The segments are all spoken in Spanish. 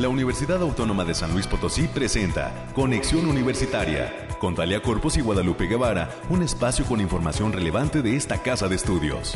la Universidad Autónoma de San Luis Potosí presenta Conexión Universitaria con Talia Corpus y Guadalupe Guevara, un espacio con información relevante de esta casa de estudios.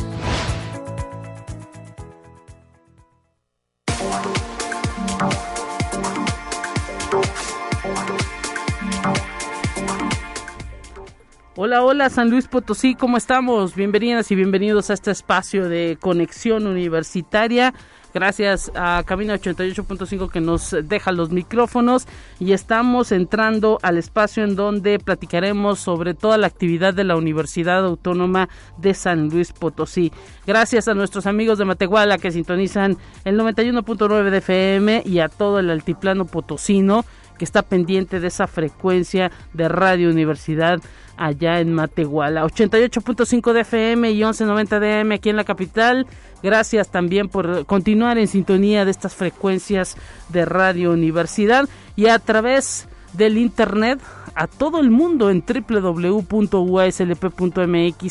Hola, hola San Luis Potosí, ¿cómo estamos? Bienvenidas y bienvenidos a este espacio de conexión universitaria. Gracias a Camino 88.5 que nos deja los micrófonos y estamos entrando al espacio en donde platicaremos sobre toda la actividad de la Universidad Autónoma de San Luis Potosí. Gracias a nuestros amigos de Matehuala que sintonizan el 91.9 de FM y a todo el altiplano potosino que está pendiente de esa frecuencia de Radio Universidad allá en Matehuala. 88.5 de FM y 11.90 de AM aquí en la capital. Gracias también por continuar en sintonía de estas frecuencias de Radio Universidad y a través del internet a todo el mundo en www.uslp.mx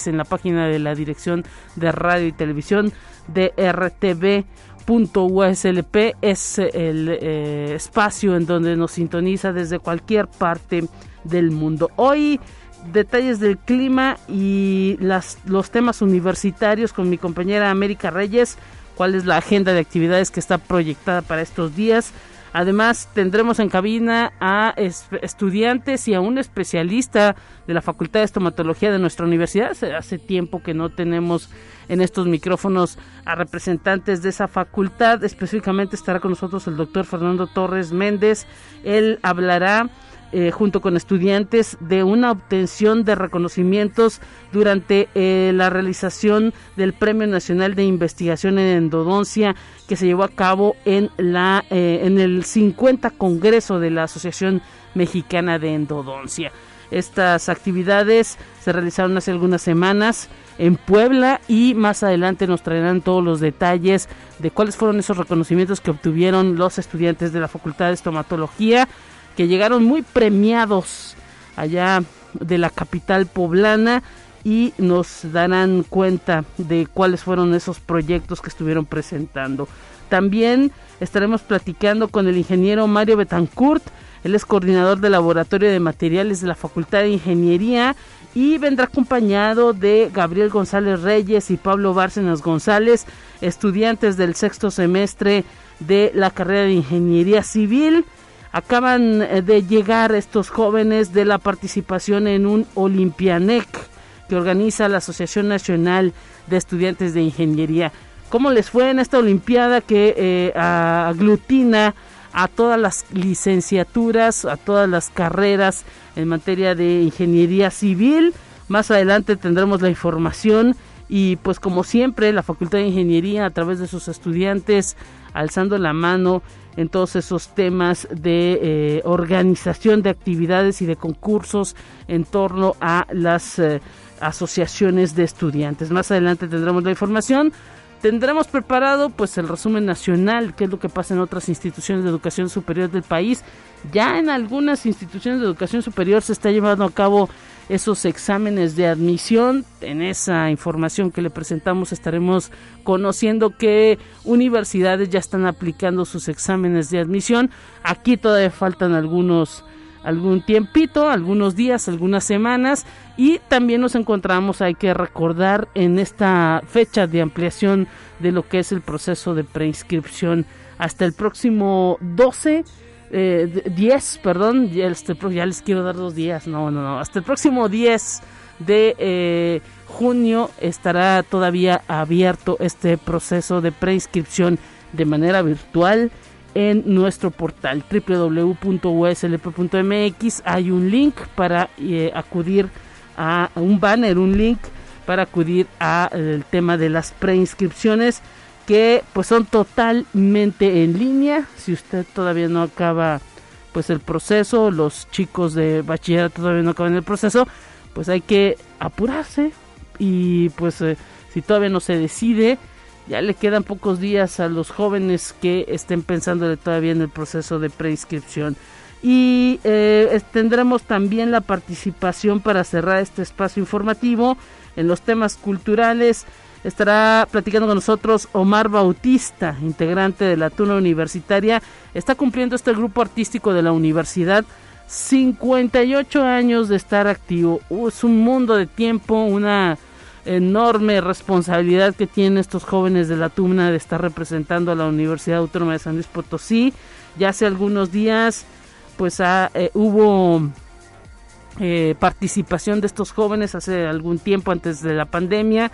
en la página de la Dirección de Radio y Televisión de RTV.uslp es el eh, espacio en donde nos sintoniza desde cualquier parte del mundo. Hoy detalles del clima y las, los temas universitarios con mi compañera América Reyes, cuál es la agenda de actividades que está proyectada para estos días. Además, tendremos en cabina a estudiantes y a un especialista de la Facultad de Estomatología de nuestra universidad. Hace tiempo que no tenemos en estos micrófonos a representantes de esa facultad. Específicamente estará con nosotros el doctor Fernando Torres Méndez. Él hablará eh, junto con estudiantes de una obtención de reconocimientos durante eh, la realización del Premio Nacional de Investigación en Endodoncia que se llevó a cabo en la eh, en el 50 Congreso de la Asociación Mexicana de Endodoncia. Estas actividades se realizaron hace algunas semanas en Puebla y más adelante nos traerán todos los detalles de cuáles fueron esos reconocimientos que obtuvieron los estudiantes de la Facultad de Estomatología que llegaron muy premiados allá de la capital poblana y nos darán cuenta de cuáles fueron esos proyectos que estuvieron presentando. También estaremos platicando con el ingeniero Mario Betancourt, él es coordinador del laboratorio de materiales de la Facultad de Ingeniería y vendrá acompañado de Gabriel González Reyes y Pablo Bárcenas González, estudiantes del sexto semestre de la carrera de Ingeniería Civil. Acaban eh, de llegar estos jóvenes de la participación en un Olimpianec que organiza la Asociación Nacional de Estudiantes de Ingeniería. ¿Cómo les fue en esta Olimpiada que eh, aglutina a todas las licenciaturas, a todas las carreras en materia de ingeniería civil? Más adelante tendremos la información y pues como siempre la Facultad de Ingeniería a través de sus estudiantes alzando la mano en todos esos temas de eh, organización de actividades y de concursos en torno a las eh, asociaciones de estudiantes. Más adelante tendremos la información. Tendremos preparado pues el resumen nacional, qué es lo que pasa en otras instituciones de educación superior del país. Ya en algunas instituciones de educación superior se está llevando a cabo esos exámenes de admisión. En esa información que le presentamos estaremos conociendo que universidades ya están aplicando sus exámenes de admisión. Aquí todavía faltan algunos algún tiempito, algunos días, algunas semanas y también nos encontramos, hay que recordar en esta fecha de ampliación de lo que es el proceso de preinscripción hasta el próximo 12 eh, 10, perdón, ya, les quiero dar dos días, no, no, no, hasta el próximo 10 de eh, junio estará todavía abierto este proceso de preinscripción de manera virtual en nuestro portal www.uslp.mx hay un link para eh, acudir a un banner, un link para acudir al tema de las preinscripciones que pues son totalmente en línea. Si usted todavía no acaba pues el proceso, los chicos de bachillerato todavía no acaban el proceso, pues hay que apurarse y pues eh, si todavía no se decide, ya le quedan pocos días a los jóvenes que estén pensando todavía en el proceso de preinscripción. Y eh, tendremos también la participación para cerrar este espacio informativo en los temas culturales Estará platicando con nosotros Omar Bautista, integrante de la Tuna Universitaria. Está cumpliendo este grupo artístico de la universidad 58 años de estar activo. Uh, es un mundo de tiempo, una enorme responsabilidad que tienen estos jóvenes de la Tuna de estar representando a la Universidad Autónoma de San Luis Potosí. Ya hace algunos días, pues eh, hubo eh, participación de estos jóvenes hace algún tiempo antes de la pandemia.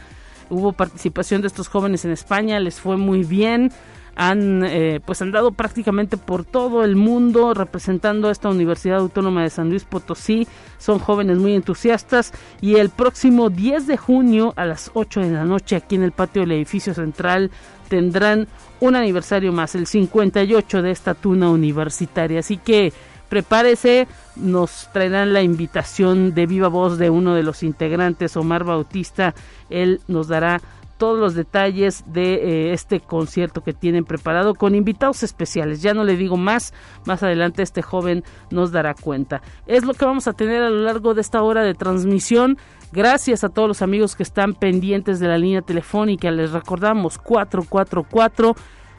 Hubo participación de estos jóvenes en España, les fue muy bien han eh, pues andado prácticamente por todo el mundo representando a esta Universidad Autónoma de San Luis Potosí. Son jóvenes muy entusiastas y el próximo 10 de junio a las 8 de la noche aquí en el patio del edificio central tendrán un aniversario más, el 58 de esta tuna universitaria. Así que prepárese, nos traerán la invitación de viva voz de uno de los integrantes, Omar Bautista. Él nos dará todos los detalles de eh, este concierto que tienen preparado con invitados especiales. Ya no le digo más, más adelante este joven nos dará cuenta. Es lo que vamos a tener a lo largo de esta hora de transmisión. Gracias a todos los amigos que están pendientes de la línea telefónica. Les recordamos 444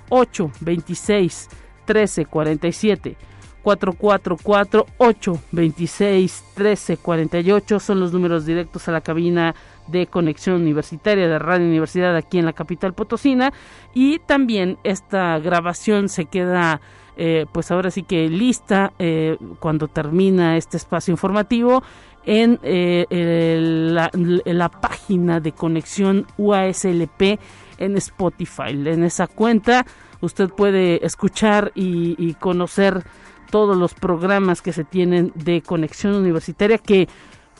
826 1347. 444 826 1348 son los números directos a la cabina de Conexión Universitaria de Radio Universidad aquí en la capital potosina y también esta grabación se queda eh, pues ahora sí que lista eh, cuando termina este espacio informativo en eh, la, página de conexión UASLP en Spotify. En esa cuenta usted puede escuchar y conocer todos los programas que se tienen de conexión universitaria que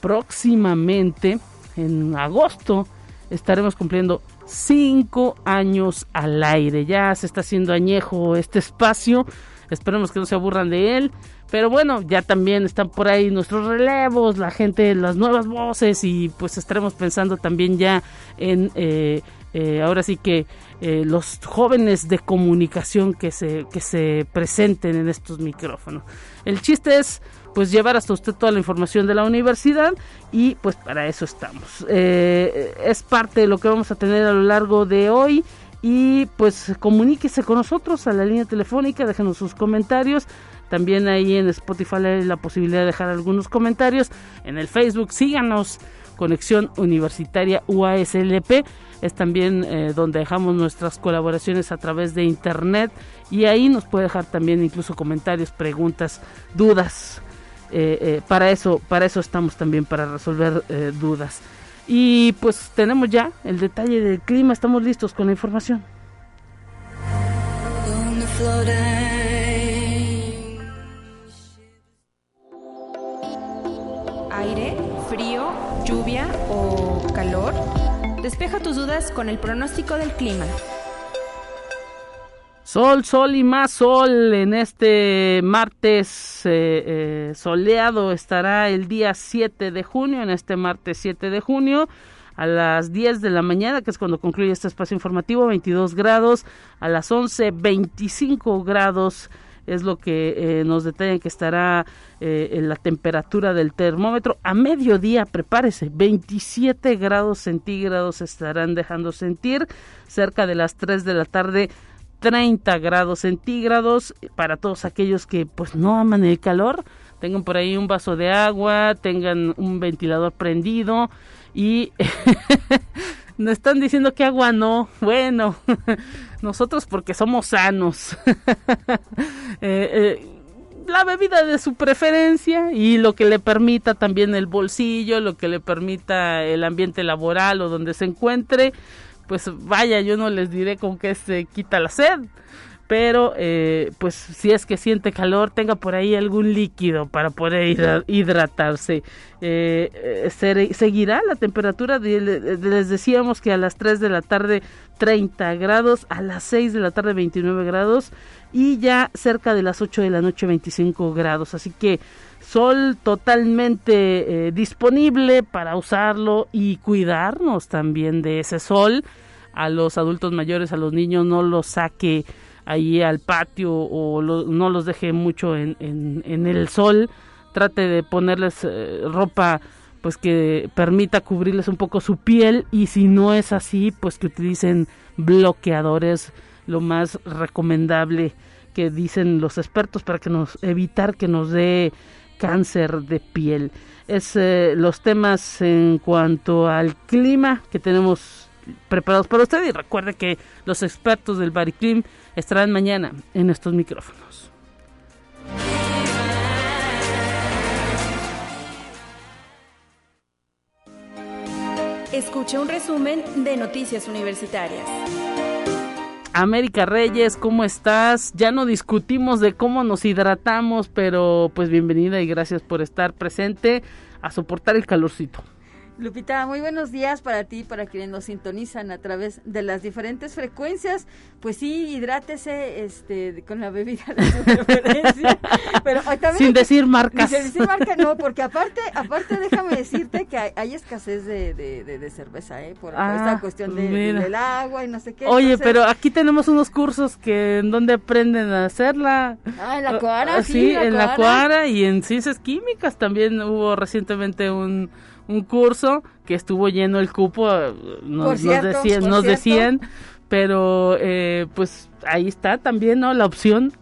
próximamente en agosto estaremos cumpliendo cinco años al aire. Ya se está haciendo añejo este espacio. Esperemos que no se aburran de él. Pero bueno, ya también están por ahí nuestros relevos, la gente, las nuevas voces y pues estaremos pensando también ya en eh, eh, ahora sí que eh, los jóvenes de comunicación que se, que se presenten en estos micrófonos. El chiste es pues llevar hasta usted toda la información de la universidad y pues para eso estamos. Eh, es parte de lo que vamos a tener a lo largo de hoy y pues comuníquese con nosotros a la línea telefónica, déjenos sus comentarios. También ahí en Spotify hay la posibilidad de dejar algunos comentarios. En el Facebook síganos, Conexión Universitaria UASLP. Es también eh, donde dejamos nuestras colaboraciones a través de internet y ahí nos puede dejar también incluso comentarios, preguntas, dudas. Eh, eh, para eso para eso estamos también para resolver eh, dudas. Y pues tenemos ya el detalle del clima. Estamos listos con la información. Aire calor despeja tus dudas con el pronóstico del clima. Sol, sol y más sol en este martes eh, eh, soleado estará el día 7 de junio, en este martes 7 de junio a las 10 de la mañana, que es cuando concluye este espacio informativo, 22 grados, a las 11, 25 grados es lo que eh, nos detallan que estará en la temperatura del termómetro. A mediodía, prepárese, 27 grados centígrados estarán dejando sentir. Cerca de las 3 de la tarde 30 grados centígrados para todos aquellos que pues no aman el calor tengan por ahí un vaso de agua tengan un ventilador prendido y nos están diciendo que agua no. Bueno nosotros porque somos sanos. Eh, eh, la bebida de su preferencia y lo que le permita también el bolsillo, lo que le permita el ambiente laboral o donde se encuentre pues vaya, yo no les diré con qué se quita la sed, pero eh, pues si es que siente calor, tenga por ahí algún líquido para poder hidratarse. Eh, eh seguirá la temperatura, les decíamos que a las 3 de la tarde 30 grados, a las 6 de la tarde 29 grados y ya cerca de las 8 de la noche 25 grados, así que sol totalmente disponible para usarlo y cuidarnos también de ese sol. A los adultos mayores, a los niños, no los saque ahí al patio o no los deje mucho en, en, el sol. Trate de ponerles eh, ropa pues que permita cubrirles un poco su piel y si no es así, pues que utilicen bloqueadores, lo más recomendable que dicen los expertos para que nos evitar que nos dé cáncer de piel. Es eh, los temas en cuanto al clima que tenemos preparados para usted y recuerde que los expertos del Bariclim estarán mañana en estos micrófonos. Escuche un resumen de Noticias Universitarias. América Reyes, ¿cómo estás? Ya no discutimos de cómo nos hidratamos, pero pues bienvenida y gracias por estar presente a soportar el calorcito. Lupita, muy buenos días para ti, para quienes nos sintonizan a través de las diferentes frecuencias. Pues sí, hidrátese este, con la bebida de su preferencia. Pero también Sin decir marcas. Sin decir marca, no, porque aparte, aparte déjame decirte que hay, escasez de, de, cerveza, ¿eh? Por, ah, esta cuestión de, del agua y no sé qué. Oye, pero aquí tenemos unos cursos que en donde aprenden a hacerla. Ah, en la Cuara, ah, sí, en la Cuara y en ciencias químicas también hubo recientemente un un curso que estuvo lleno el cupo, nos, decían, nos decían, pero eh, pues ahí está también, ¿no? La opción.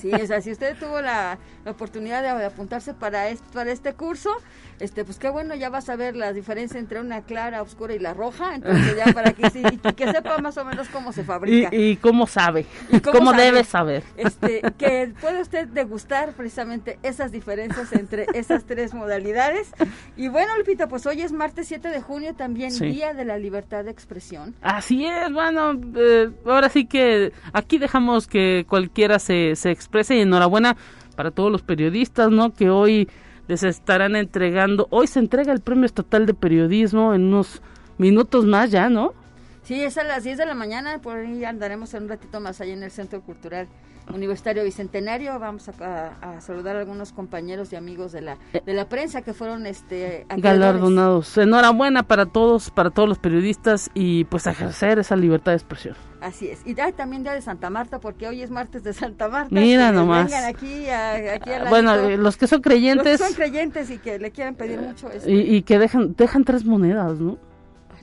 Sí, o sea, si usted tuvo la, oportunidad de, apuntarse para este, para este curso, este, pues qué bueno, ya vas a ver la diferencia entre una clara, oscura y la roja, entonces ya para que, sí, que sepa más o menos cómo se fabrica. Y, cómo sabe, y cómo, debe saber. Este, que puede usted degustar precisamente esas diferencias entre esas tres modalidades. Y bueno, Lupita, pues hoy es martes 7 de junio, también Día de la Libertad de Expresión. Así es, bueno, eh, ahora sí que aquí dejamos que cualquiera se, se exprese y enhorabuena para todos los periodistas, ¿no? Que hoy les estarán entregando. Hoy se entrega el Premio Estatal de Periodismo en unos minutos más ya, ¿no? Sí, es a las 10 de la mañana, por ahí andaremos en un ratito más allá en el Centro Cultural Universitario Bicentenario. Vamos a, saludar a algunos compañeros y amigos de la de la prensa que fueron este galardonados. Enhorabuena para todos, para todos los periodistas y pues ejercer esa libertad de expresión. Así es. Y también día de Santa Marta, porque hoy es martes de Santa Marta. Mira nomás. Vengan aquí, aquí a Bueno, los que son creyentes. Los que son creyentes y que le quieren pedir mucho. Este, y, que dejan, dejan tres monedas, ¿no?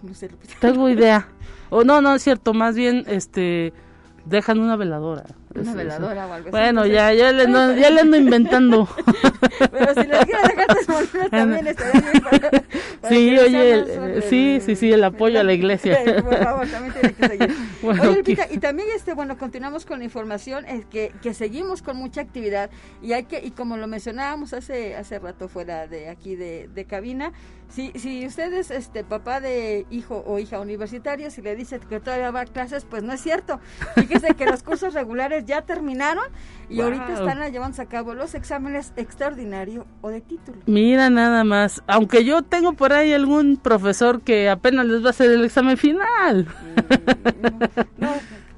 No sé. Tengo idea. O no, no es cierto, más bien, este, dejan una veladora. Una veladora o algo así. Bueno, ya, ya, le, ya le ando inventando. Pero si le quiero dejar testimonios también estaría bien para, Sí, oye, sí, sí, sí, el apoyo a la iglesia. Por favor, también tiene que seguir. Bueno, oye, Lupita, y también, este, bueno, continuamos con la información, es que, que seguimos con mucha actividad y hay que, y como lo mencionábamos hace, hace rato fuera de aquí de, de cabina, si, si usted es este, papá de hijo o hija universitario, si le dice que todavía va a clases, pues no es cierto. Fíjese que los cursos regulares ya terminaron y ahorita están llevándose a cabo los exámenes extraordinario o de título. Mira nada más, aunque yo tengo por ahí algún profesor que apenas les va a hacer el examen final. Mm,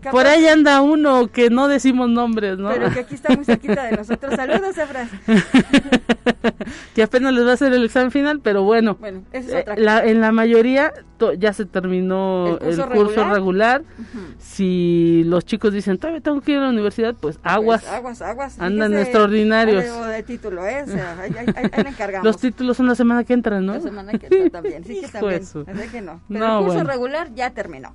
no, por ahí anda uno que no decimos nombres, ¿no? Pero que aquí está muy cerquita de nosotros. Saludos, Efras. que apenas les va a hacer el examen final, pero bueno. Bueno, eso es otra eh, en la mayoría ya se terminó el curso, regular. Si los chicos dicen, todavía tengo que ir a la universidad, pues, pues aguas. aguas, aguas. Andan extraordinarios. De título, ¿eh? ahí, le encargamos. Los títulos son la semana que entra, ¿no? La semana que entra también. Sí, que también. Así que no. Pero el curso regular ya terminó.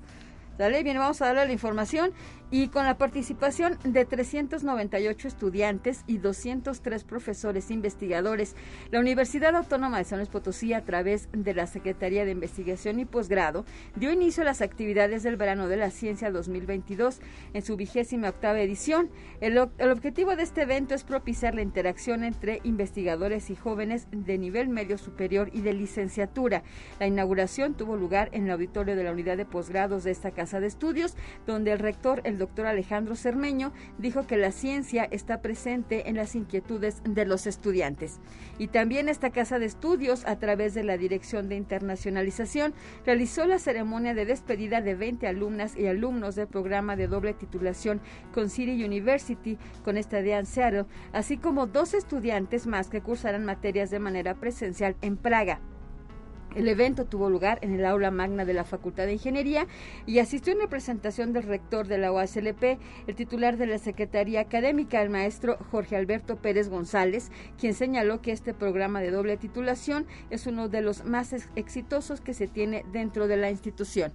¿Sale? Bien, vamos a darle la información y con la participación de 398 estudiantes y 203 profesores investigadores, la Universidad Autónoma de San Luis Potosí, a través de la Secretaría de Investigación y Posgrado, dio inicio a las actividades del Verano de la Ciencia 2022 en su vigésima octava edición. El, objetivo de este evento es propiciar la interacción entre investigadores y jóvenes de nivel medio superior y de licenciatura. La inauguración tuvo lugar en el auditorio de la unidad de posgrados de esta casa de estudios, donde el rector, el doctor Alejandro Cermeño, dijo que la ciencia está presente en las inquietudes de los estudiantes. Y también esta casa de estudios, a través de la Dirección de Internacionalización, realizó la ceremonia de despedida de 20 alumnas y alumnos del programa de doble titulación con City University con estadía en Seattle, así como dos estudiantes más que cursarán materias de manera presencial en Praga. El evento tuvo lugar en el aula magna de la Facultad de Ingeniería y asistió en representación del rector de la OASLP, el titular de la Secretaría Académica, el maestro Jorge Alberto Pérez González, quien señaló que este programa de doble titulación es uno de los más exitosos que se tiene dentro de la institución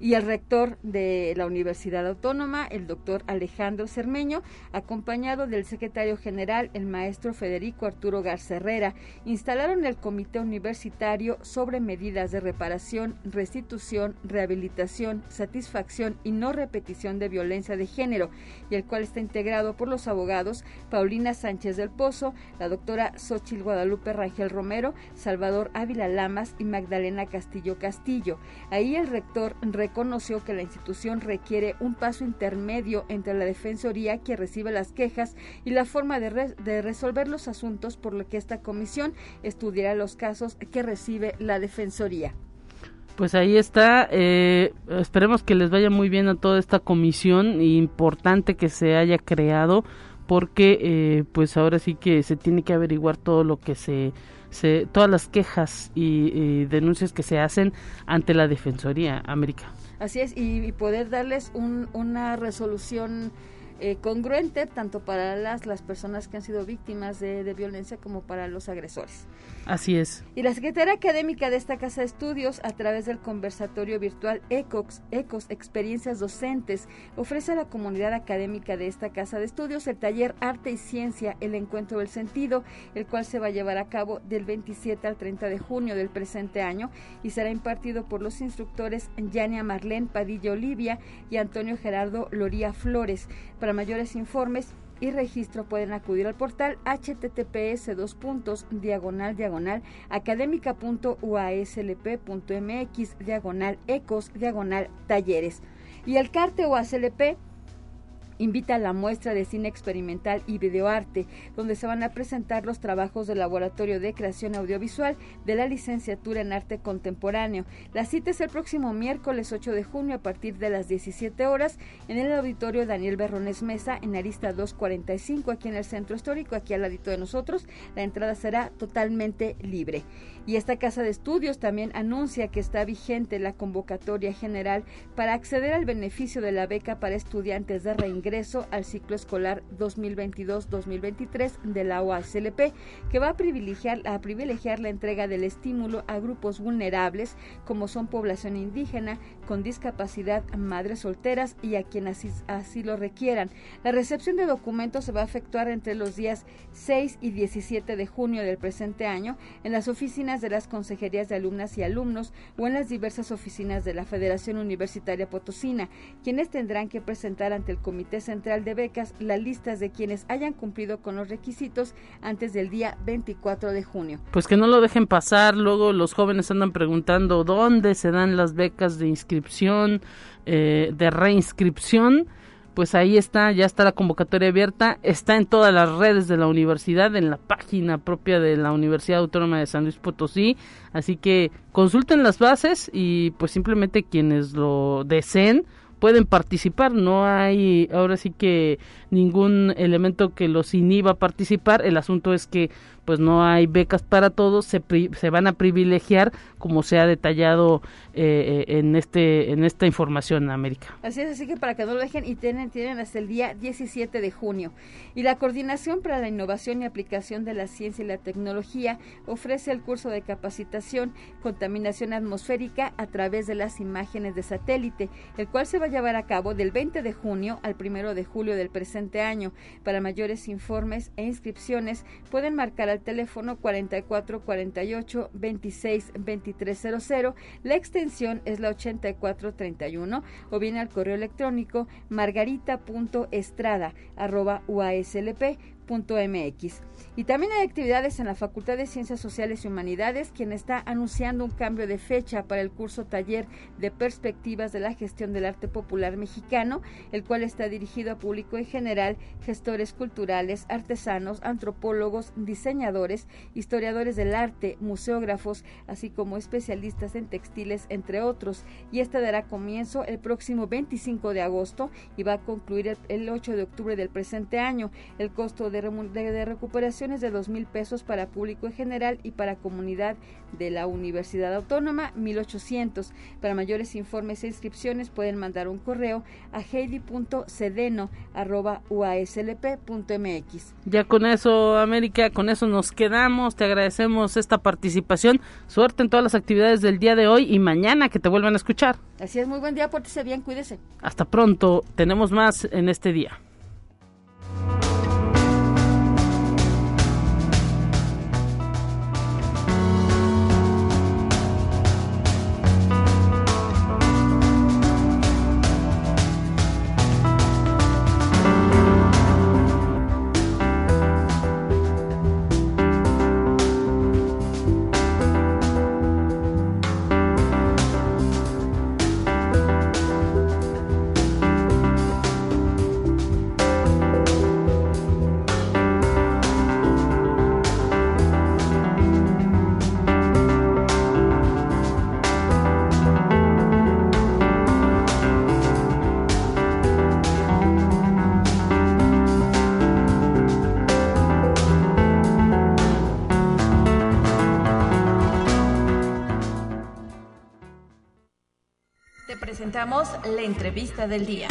y el rector de la Universidad Autónoma, el doctor Alejandro Cermeño, acompañado del secretario general, el maestro Federico Arturo Garza Herrera, instalaron el Comité Universitario sobre medidas de reparación, restitución, rehabilitación, satisfacción y no repetición de violencia de género, y el cual está integrado por los abogados Paulina Sánchez del Pozo, la doctora Xochil Guadalupe Rangel Romero, Salvador Ávila Lamas y Magdalena Castillo Castillo. Ahí el rector reconoció que la institución requiere un paso intermedio entre la Defensoría que recibe las quejas y la forma de, de resolver los asuntos, por lo que esta comisión estudiará los casos que recibe la Defensoría. Pues ahí está. Eh, esperemos que les vaya muy bien a toda esta comisión importante que se haya creado, porque eh, pues ahora sí que se tiene que averiguar todo lo que se todas las quejas y, denuncias que se hacen ante la Defensoría América. Así es, y, poder darles una resolución eh, congruente tanto para las, las personas que han sido víctimas de, violencia como para los agresores. Así es. Y la secretaria académica de esta casa de estudios, a través del conversatorio virtual ECOX, ECOS Experiencias Docentes, ofrece a la comunidad académica de esta casa de estudios el taller Arte y Ciencia, el Encuentro del Sentido, el cual se va a llevar a cabo del 27 al 30 de junio del presente año y será impartido por los instructores Yania Marlene Padilla Olivia y Antonio Gerardo Loría Flores. Para mayores informes y registro pueden acudir al portal https dos puntos diagonal diagonal académica.uaslp.mx diagonal ecos diagonal talleres. Y el CARTE UASLP invita a la muestra de cine experimental y videoarte, donde se van a presentar los trabajos del Laboratorio de Creación Audiovisual de la licenciatura en Arte Contemporáneo. La cita es el próximo miércoles 8 de junio a partir de las 17 horas en el auditorio Daniel Berrones Mesa en Arista 245 aquí en el Centro Histórico, aquí al ladito de nosotros. La entrada será totalmente libre. Y esta casa de estudios también anuncia que está vigente la convocatoria general para acceder al beneficio de la beca para estudiantes de reingreso al ciclo escolar 2022-2023 de la OASLP, que va a privilegiar, a privilegiar la entrega del estímulo a grupos vulnerables como son población indígena, con discapacidad, madres solteras y a quienes así, así lo requieran. La recepción de documentos se va a efectuar entre los días 6 y 17 de junio del presente año en las oficinas de las consejerías de alumnas y alumnos o en las diversas oficinas de la Federación Universitaria Potosina, quienes tendrán que presentar ante el Comité Central de Becas las listas de quienes hayan cumplido con los requisitos antes del día 24 de junio. Pues que no lo dejen pasar, luego los jóvenes andan preguntando dónde se dan las becas de inscripción, eh, de reinscripción pues ahí está, ya está la convocatoria abierta, está en todas las redes de la universidad, en la página propia de la Universidad Autónoma de San Luis Potosí, así que consulten las bases y pues simplemente quienes lo deseen pueden participar, no hay ahora sí que ningún elemento que los inhiba a participar, el asunto es que pues no hay becas para todos, se, se van a privilegiar como se ha detallado eh, eh, en este en esta información América. Así es, así que para que no lo dejen y tienen, tienen hasta el día 17 de junio. Y la Coordinación para la Innovación y Aplicación de la Ciencia y la Tecnología ofrece el curso de capacitación Contaminación Atmosférica a través de las imágenes de satélite, el cual se va llevar a cabo del 20 de junio al 1 de julio del presente año. Para mayores informes e inscripciones pueden marcar al teléfono 4448 26 2300. La extensión es la 8431 o bien al correo electrónico margarita.estrada arroba Y también hay actividades en la Facultad de Ciencias Sociales y Humanidades, quien está anunciando un cambio de fecha para el curso taller de perspectivas de la gestión del arte popular mexicano, el cual está dirigido a público en general, gestores culturales, artesanos, antropólogos, diseñadores, historiadores del arte, museógrafos, así como especialistas en textiles, entre otros. Y este dará comienzo el próximo 25 de agosto y va a concluir el 8 de octubre del presente año. El costo de de, recuperación es de dos mil pesos para público en general y para comunidad de la Universidad Autónoma, 1800. Para mayores informes e inscripciones pueden mandar un correo a heidi.cedeno.uaslp.mx. Ya con eso, América, con eso nos quedamos. Te agradecemos esta participación. Suerte en todas las actividades del día de hoy y mañana que te vuelvan a escuchar. Así es, muy buen día, pórtese bien, cuídese. Hasta pronto, tenemos más en este día. La entrevista del día.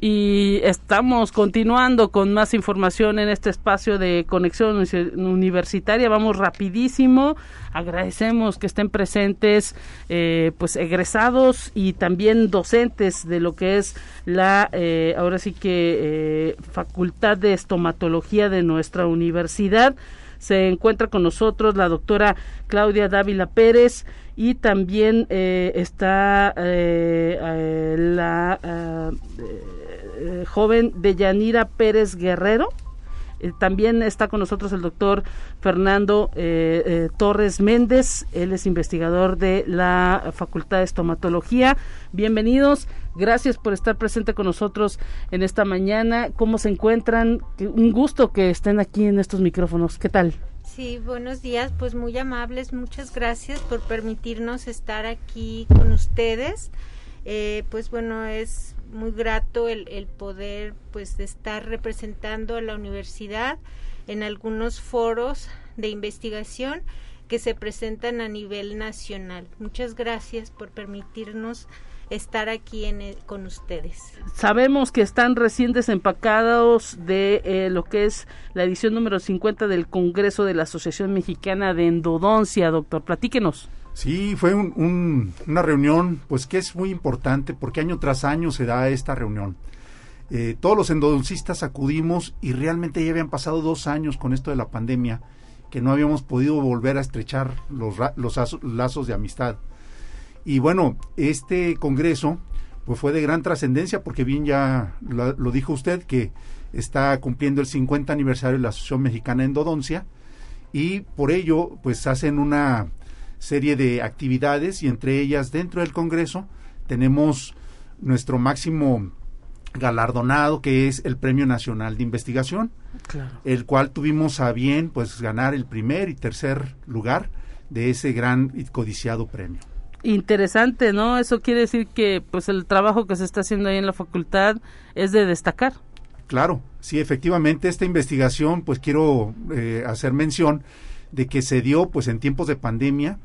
Y estamos continuando con más información en este espacio de conexión universitaria. Vamos rapidísimo. Agradecemos que estén presentes, eh, pues egresados y también docentes de lo que es la, eh, ahora sí que eh, Facultad de Estomatología de nuestra universidad. Se encuentra con nosotros la doctora Claudia Dávila Pérez y también eh, está eh, eh, la joven Deyanira Pérez Guerrero. También está con nosotros el doctor Fernando Torres Méndez, él es investigador de la Facultad de Estomatología. Bienvenidos, gracias por estar presente con nosotros en esta mañana. ¿Cómo se encuentran? Un gusto que estén aquí en estos micrófonos. ¿Qué tal? Sí, buenos días, pues muy amables, muchas gracias por permitirnos estar aquí con ustedes. Eh, pues bueno, es muy grato el, el poder pues estar representando a la universidad en algunos foros de investigación que se presentan a nivel nacional. Muchas gracias por permitirnos estar aquí en, con ustedes. Sabemos que están recién desempacados de eh, lo que es la edición número 50 del Congreso de la Asociación Mexicana de Endodoncia, doctor. Platíquenos. Sí, fue una reunión, pues que es muy importante porque año tras año se da esta reunión. Eh, todos los endodoncistas acudimos y realmente ya habían pasado dos años con esto de la pandemia que no habíamos podido volver a estrechar los, los lazos de amistad. Y bueno, este Congreso pues fue de gran trascendencia porque bien ya lo, dijo usted que está cumpliendo el 50 aniversario de la Asociación Mexicana de Endodoncia y por ello pues hacen una serie de actividades y entre ellas dentro del Congreso tenemos nuestro máximo galardonado que es el Premio Nacional de Investigación, el cual tuvimos a bien pues ganar el primer y tercer lugar de ese gran y codiciado premio interesante, ¿no? Eso quiere decir que pues el trabajo que se está haciendo ahí en la facultad es de destacar. Claro, sí, efectivamente esta investigación, pues quiero eh, hacer mención de que se dio pues en tiempos de pandemia,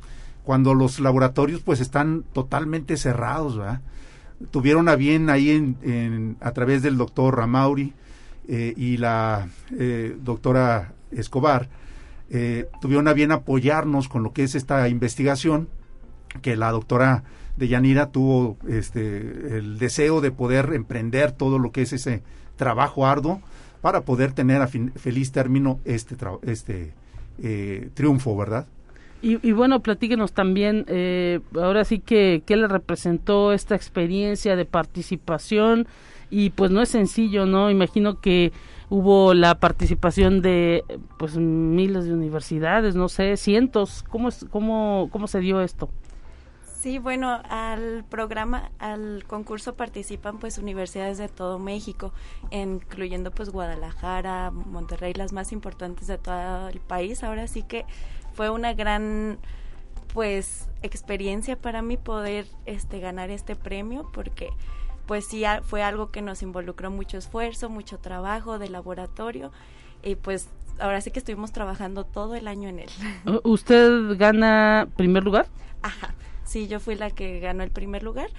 cuando los laboratorios pues están totalmente cerrados, ¿verdad? Tuvieron a bien ahí en, a través del doctor Ramauri eh, y la eh, doctora Escobar, tuvieron a bien apoyarnos con lo que es esta investigación que la doctora Deyanira tuvo este, el deseo de poder emprender todo lo que es ese trabajo arduo para poder tener a feliz término este, este eh, triunfo, ¿verdad? Y, bueno, platíquenos también, eh, ahora sí que, ¿qué le representó esta experiencia de participación? Y pues no es sencillo, ¿no? Imagino que hubo la participación de pues miles de universidades, no sé, cientos. ¿Cómo, es, cómo, cómo se dio esto? Sí, bueno, al programa, al concurso participan pues universidades de todo México, incluyendo pues Guadalajara, Monterrey, las más importantes de todo el país. Ahora sí que fue una gran pues experiencia para mí poder este ganar este premio porque pues sí fue algo que nos involucró mucho esfuerzo, mucho trabajo de laboratorio y pues ahora sí que estuvimos trabajando todo el año en él. ¿Usted gana primer lugar? Ajá, sí, yo fui la que ganó el primer lugar.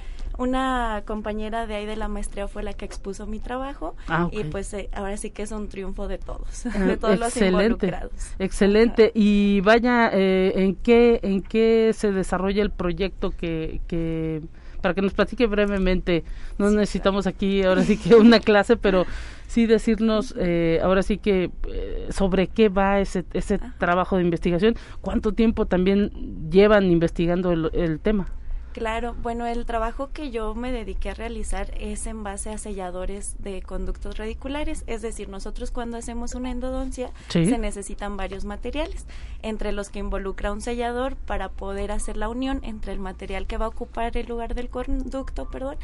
Una compañera de ahí de la maestría fue la que expuso mi trabajo ah, y pues eh, ahora sí que es un triunfo de todos, ah, de todos los involucrados. Excelente. Y vaya, eh, ¿en qué en qué se desarrolla el proyecto que, que para que nos platique brevemente? No necesitamos aquí ahora sí que una clase, pero sí decirnos eh, ahora sí que eh, sobre qué va ese, ese trabajo de investigación, cuánto tiempo también llevan investigando el tema. Claro, bueno, el trabajo que yo me dediqué a realizar es en base a selladores de conductos radiculares, es decir, nosotros cuando hacemos una endodoncia se necesitan varios materiales, entre los que involucra un sellador para poder hacer la unión entre el material que va a ocupar el lugar del conducto, perdón,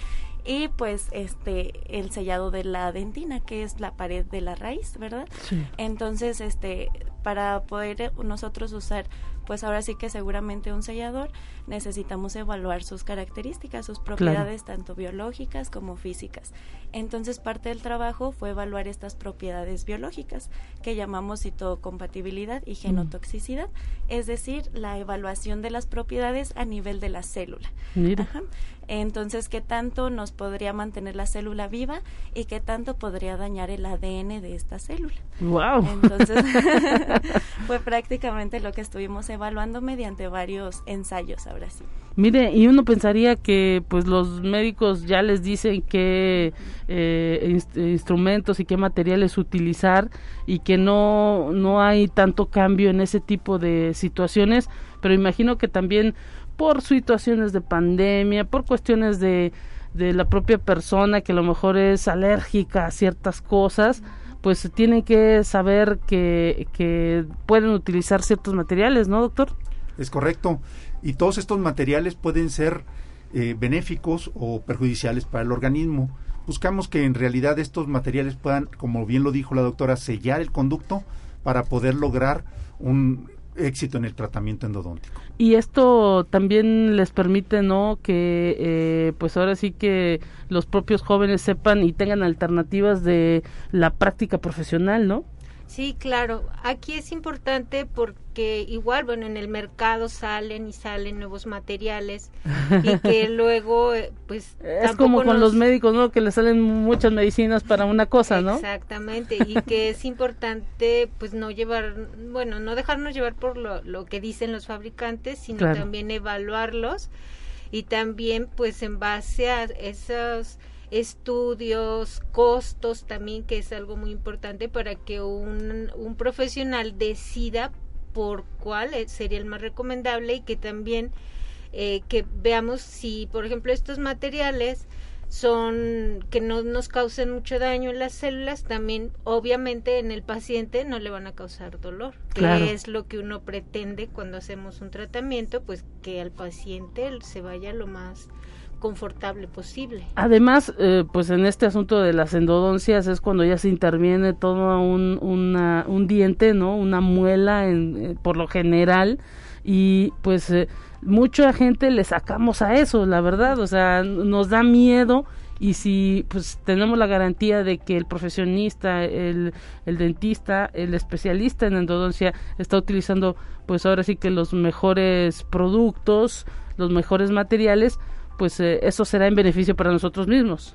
y pues este el sellado de la dentina, que es la pared de la raíz, ¿verdad? Entonces, este para poder nosotros usar pues ahora sí que seguramente un sellador necesitamos evaluar sus características, sus propiedades tanto biológicas como físicas. Entonces parte del trabajo fue evaluar estas propiedades biológicas que llamamos citocompatibilidad y genotoxicidad, es decir, la evaluación de las propiedades a nivel de la célula. Entonces, ¿qué tanto nos podría mantener la célula viva y qué tanto podría dañar el ADN de esta célula? ¡Wow! Entonces, fue prácticamente lo que estuvimos evaluando mediante varios ensayos, ahora sí. Mire, y uno pensaría que pues los médicos ya les dicen qué eh, instrumentos y qué materiales utilizar y que no, no hay tanto cambio en ese tipo de situaciones, pero imagino que también por situaciones de pandemia, por cuestiones de, de la propia persona que a lo mejor es alérgica a ciertas cosas, pues tienen que saber que, que pueden utilizar ciertos materiales, ¿no, doctor? Es correcto. Y todos estos materiales pueden ser eh, benéficos o perjudiciales para el organismo. Buscamos que en realidad estos materiales puedan, como bien lo dijo la doctora, sellar el conducto para poder lograr un éxito en el tratamiento endodóntico. Y esto también les permite, ¿no? Que eh, pues ahora sí que los propios jóvenes sepan y tengan alternativas de la práctica profesional, ¿no? Sí, claro. Aquí es importante porque igual, bueno, en el mercado salen y salen nuevos materiales y que luego, eh, pues... Es como con los médicos, ¿no? Que le salen muchas medicinas para una cosa, ¿no? Exactamente. Y que es importante, pues, no llevar, bueno, no dejarnos llevar por lo, lo que dicen los fabricantes, sino también evaluarlos y también, pues, en base a esos estudios, costos también, que es algo muy importante para que un, un profesional decida por cuál sería el más recomendable y que también eh, que veamos si, por ejemplo, estos materiales son que no nos causen mucho daño en las células, también obviamente en el paciente no le van a causar dolor, que es lo que uno pretende cuando hacemos un tratamiento, pues que al paciente se vaya lo más confortable posible. Además, eh, pues en este asunto de las endodoncias es cuando ya se interviene todo un, un diente, ¿no? Una muela en, eh, por lo general y pues eh, mucha gente le sacamos a eso, la verdad, o sea, nos da miedo y si pues tenemos la garantía de que el profesionista, el, el dentista, el especialista en endodoncia está utilizando pues ahora sí que los mejores productos, los mejores materiales, pues eh, eso será en beneficio para nosotros mismos.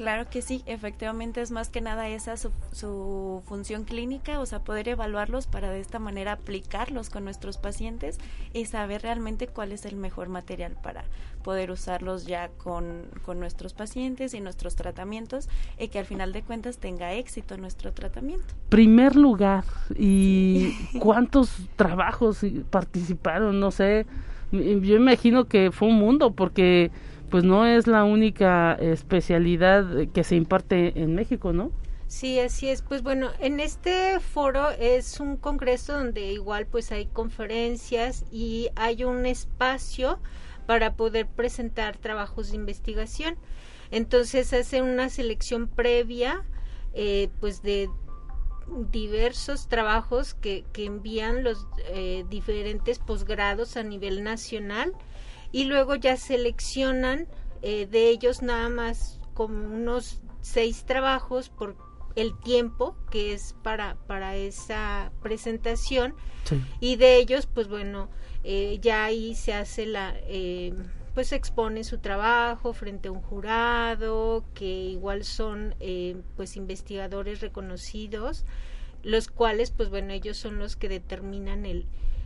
Claro que sí, efectivamente es más que nada esa su, su, función clínica, o sea, poder evaluarlos para de esta manera aplicarlos con nuestros pacientes y saber realmente cuál es el mejor material para poder usarlos ya con, con nuestros pacientes y nuestros tratamientos y que al final de cuentas tenga éxito nuestro tratamiento. Primer lugar, ¿y cuántos trabajos participaron? No sé, yo imagino que fue un mundo porque pues no es la única especialidad que se imparte en México, ¿no? Sí, así es. Pues bueno, en este foro es un congreso donde igual pues hay conferencias y hay un espacio para poder presentar trabajos de investigación. Entonces hace una selección previa eh, pues de diversos trabajos que, que envían los eh, diferentes posgrados a nivel nacional y luego ya seleccionan eh, de ellos nada más como unos seis trabajos por el tiempo que es para, para esa presentación y de ellos pues bueno eh, ya ahí se hace la eh, pues expone su trabajo frente a un jurado que igual son eh, pues investigadores reconocidos los cuales pues bueno ellos son los que determinan el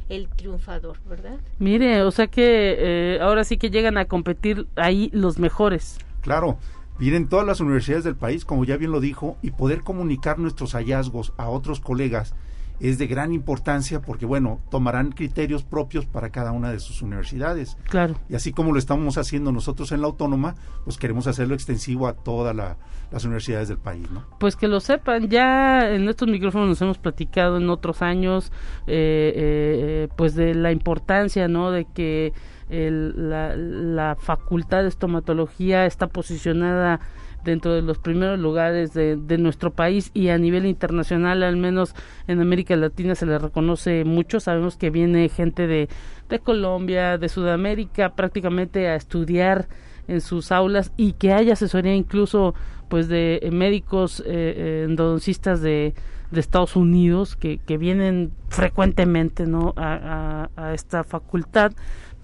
el triunfador, ¿verdad? Mire, o sea que ahora sí que llegan a competir ahí los mejores. Claro, vienen todas las universidades del país, como ya bien lo dijo, y poder comunicar nuestros hallazgos a otros colegas es de gran importancia porque, bueno, tomarán criterios propios para cada una de sus universidades. Claro. Y así como lo estamos haciendo nosotros en la autónoma, pues queremos hacerlo extensivo a todas las universidades del país, ¿no? Pues que lo sepan, ya en estos micrófonos nos hemos platicado en otros años, eh, eh, pues de la importancia, ¿no? De que la, facultad de estomatología está posicionada dentro de los primeros lugares de, nuestro país y a nivel internacional, al menos en América Latina se le reconoce mucho. Sabemos que viene gente de, de Colombia, de Sudamérica, prácticamente a estudiar en sus aulas y que haya asesoría incluso pues de médicos eh, eh, endodoncistas de, de Estados Unidos que, que vienen frecuentemente no a, a, a esta facultad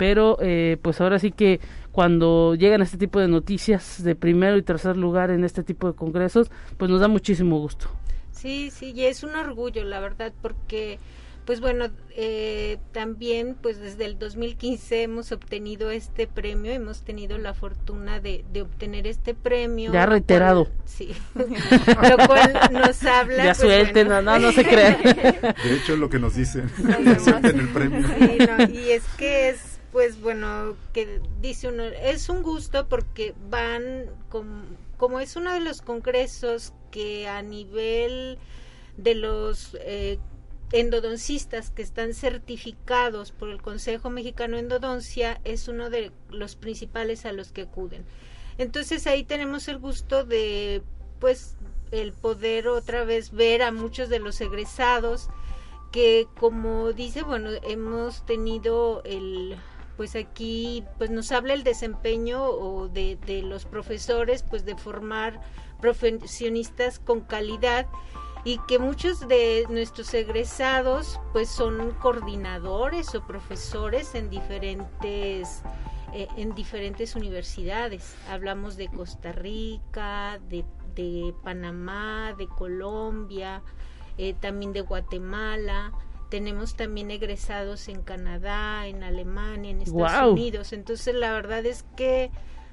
pero eh, pues ahora sí que cuando llegan este tipo de noticias de primero y tercer lugar en este tipo de congresos, pues nos da muchísimo gusto. Sí, sí, y es un orgullo, la verdad, porque pues bueno, eh, también pues desde el 2015 hemos obtenido este premio, hemos tenido la fortuna de, de obtener este premio. Ya reiterado. sí, lo cual nos habla. Ya pues, suelten, no, no, se crean. De hecho es lo que nos dicen, suelten el premio. y es que es pues bueno, que dice uno, es un gusto porque van, como, es uno de los congresos que a nivel de los eh, endodoncistas que están certificados por el Consejo Mexicano Endodoncia, es uno de los principales a los que acuden. Entonces ahí tenemos el gusto de, pues, el poder otra vez ver a muchos de los egresados que como dice, bueno, hemos tenido el pues aquí pues nos habla el desempeño de, los profesores pues de formar profesionistas con calidad y que muchos de nuestros egresados pues son coordinadores o profesores en diferentes eh, en diferentes universidades. Hablamos de Costa Rica de, de Panamá de Colombia eh, también de Guatemala tenemos también egresados en Canadá, en Alemania, en Estados Unidos. Entonces la verdad es que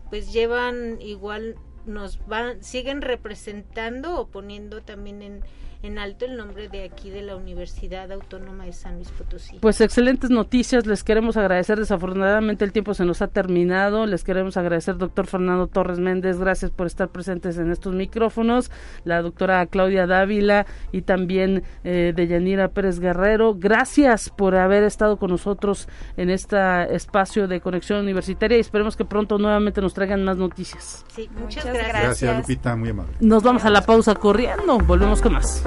pues llevan igual nos van siguen representando o poniendo también en en alto el nombre de aquí de la Universidad Autónoma de San Luis Potosí. Pues excelentes noticias, les queremos agradecer, desafortunadamente el tiempo se nos ha terminado, les queremos agradecer doctor Fernando Torres Méndez, gracias por estar presentes en estos micrófonos, la doctora Claudia Dávila y también eh, de Yanira Pérez Guerrero, gracias por haber estado con nosotros en este espacio de conexión universitaria y esperemos que pronto nuevamente nos traigan más noticias. Sí, muchas, gracias. Gracias Lupita, muy amable. Nos vamos a la pausa corriendo, volvemos con más.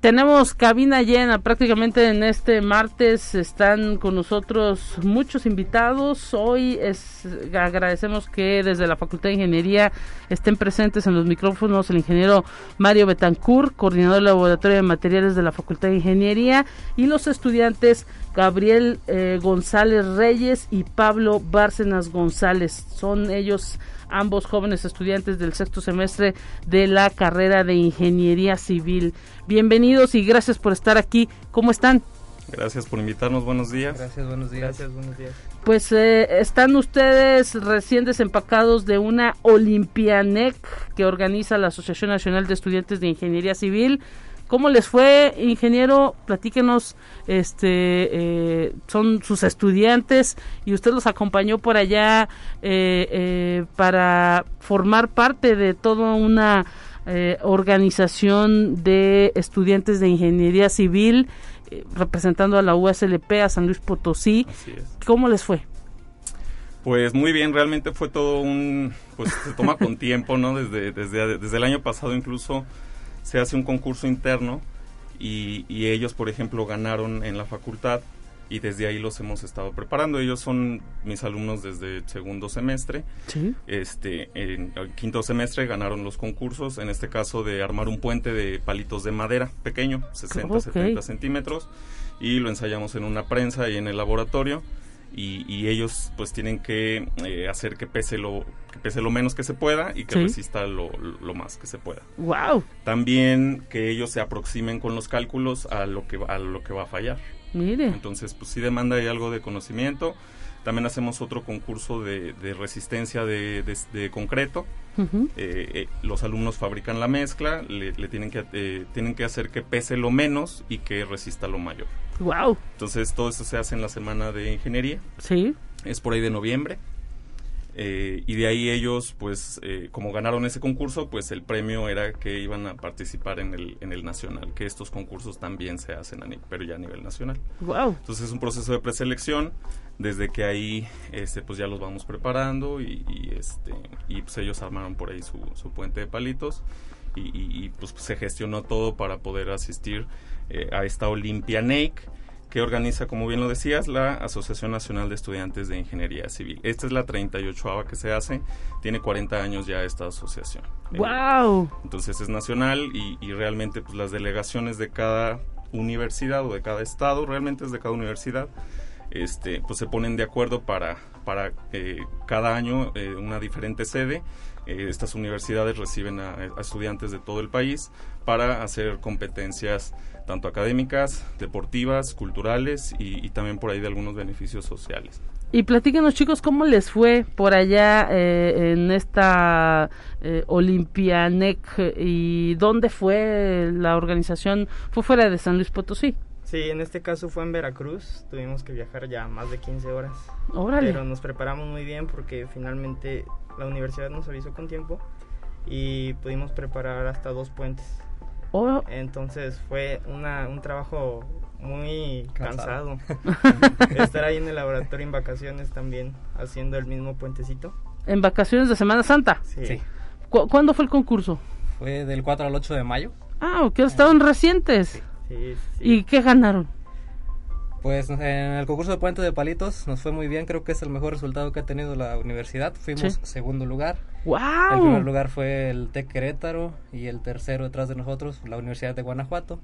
Tenemos cabina llena prácticamente en este martes. Están con nosotros muchos invitados. Hoy es, agradecemos que desde la Facultad de Ingeniería estén presentes en los micrófonos el ingeniero Mario Betancourt, coordinador del Laboratorio de Materiales de la Facultad de Ingeniería, y los estudiantes Gabriel eh, González Reyes y Pablo Bárcenas González. Son ellos ambos jóvenes estudiantes del sexto semestre de la carrera de Ingeniería Civil. Bienvenidos y gracias por estar aquí. ¿Cómo están? Gracias por invitarnos. Buenos días. Gracias, buenos días. Gracias, buenos días. Pues eh, están ustedes recién desempacados de una Olimpianec que organiza la Asociación Nacional de Estudiantes de Ingeniería Civil. ¿Cómo les fue, ingeniero? Platíquenos, este, eh, son sus estudiantes y usted los acompañó por allá eh, eh, para formar parte de toda una eh, organización de estudiantes de ingeniería civil eh, representando a la USLP, a San Luis Potosí. ¿Cómo les fue? Pues muy bien, realmente fue todo un, pues se toma con tiempo, ¿no? Desde, desde, desde el año pasado incluso se hace un concurso interno y, y ellos, por ejemplo, ganaron en la facultad y desde ahí los hemos estado preparando. Ellos son mis alumnos desde segundo semestre. ¿Sí? Este, en el quinto semestre ganaron los concursos, en este caso de armar un puente de palitos de madera pequeño, 60, 70 centímetros, y lo ensayamos en una prensa y en el laboratorio. Y, ellos pues tienen que eh, hacer que pese lo que pese lo menos que se pueda y que resista lo, lo, más que se pueda. Wow. También que ellos se aproximen con los cálculos a lo que a lo que va a fallar. Mire. Entonces, pues sí demanda ahí algo de conocimiento. También hacemos otro concurso de, resistencia de, concreto. Eh, eh, los alumnos fabrican la mezcla, le, tienen, que, eh, tienen que hacer que pese lo menos y que resista lo mayor. Wow. Entonces todo eso se hace en la semana de ingeniería. Sí. Es por ahí de noviembre. Eh, y de ahí ellos, pues, eh, como ganaron ese concurso, pues el premio era que iban a participar en el, en el nacional, que estos concursos también se hacen, a, pero ya a nivel nacional. Wow. Entonces es un proceso de preselección, desde que ahí, este, pues ya los vamos preparando y, este, y pues ellos armaron por ahí su, su puente de palitos y, pues se gestionó todo para poder asistir eh, a esta Olympia NAIC que organiza, como bien lo decías, la Asociación Nacional de Estudiantes de Ingeniería Civil. Esta es la 38ava que se hace, tiene 40 años ya esta asociación. ¡Wow! Eh, entonces es nacional y, realmente pues, las delegaciones de cada universidad o de cada estado, realmente es de cada universidad, este, pues se ponen de acuerdo para, para eh, cada año eh, una diferente sede. estas universidades reciben a, a estudiantes de todo el país para hacer competencias tanto académicas, deportivas, culturales y, también por ahí de algunos beneficios sociales. Y platíquenos chicos, ¿cómo les fue por allá eh, en esta eh, Olimpianec y dónde fue la organización? ¿Fue fuera de San Luis Potosí? Sí, en este caso fue en Veracruz, tuvimos que viajar ya más de 15 horas. Órale. Pero nos preparamos muy bien porque finalmente la universidad nos avisó con tiempo y pudimos preparar hasta dos puentes. Oh. Entonces fue una, un trabajo muy cansado. Estar ahí en el laboratorio en vacaciones también, haciendo el mismo puentecito. ¿En vacaciones de Semana Santa? Sí. ¿Cuándo fue el concurso? Fue del 4 al 8 de mayo. Ah, que estaban recientes. Sí, sí. ¿Y qué ganaron? Pues en el concurso de puente de palitos nos fue muy bien, creo que es el mejor resultado que ha tenido la universidad. Fuimos segundo lugar. ¡Wow! El primer lugar fue el TEC Querétaro y el tercero detrás de nosotros, la Universidad de Guanajuato.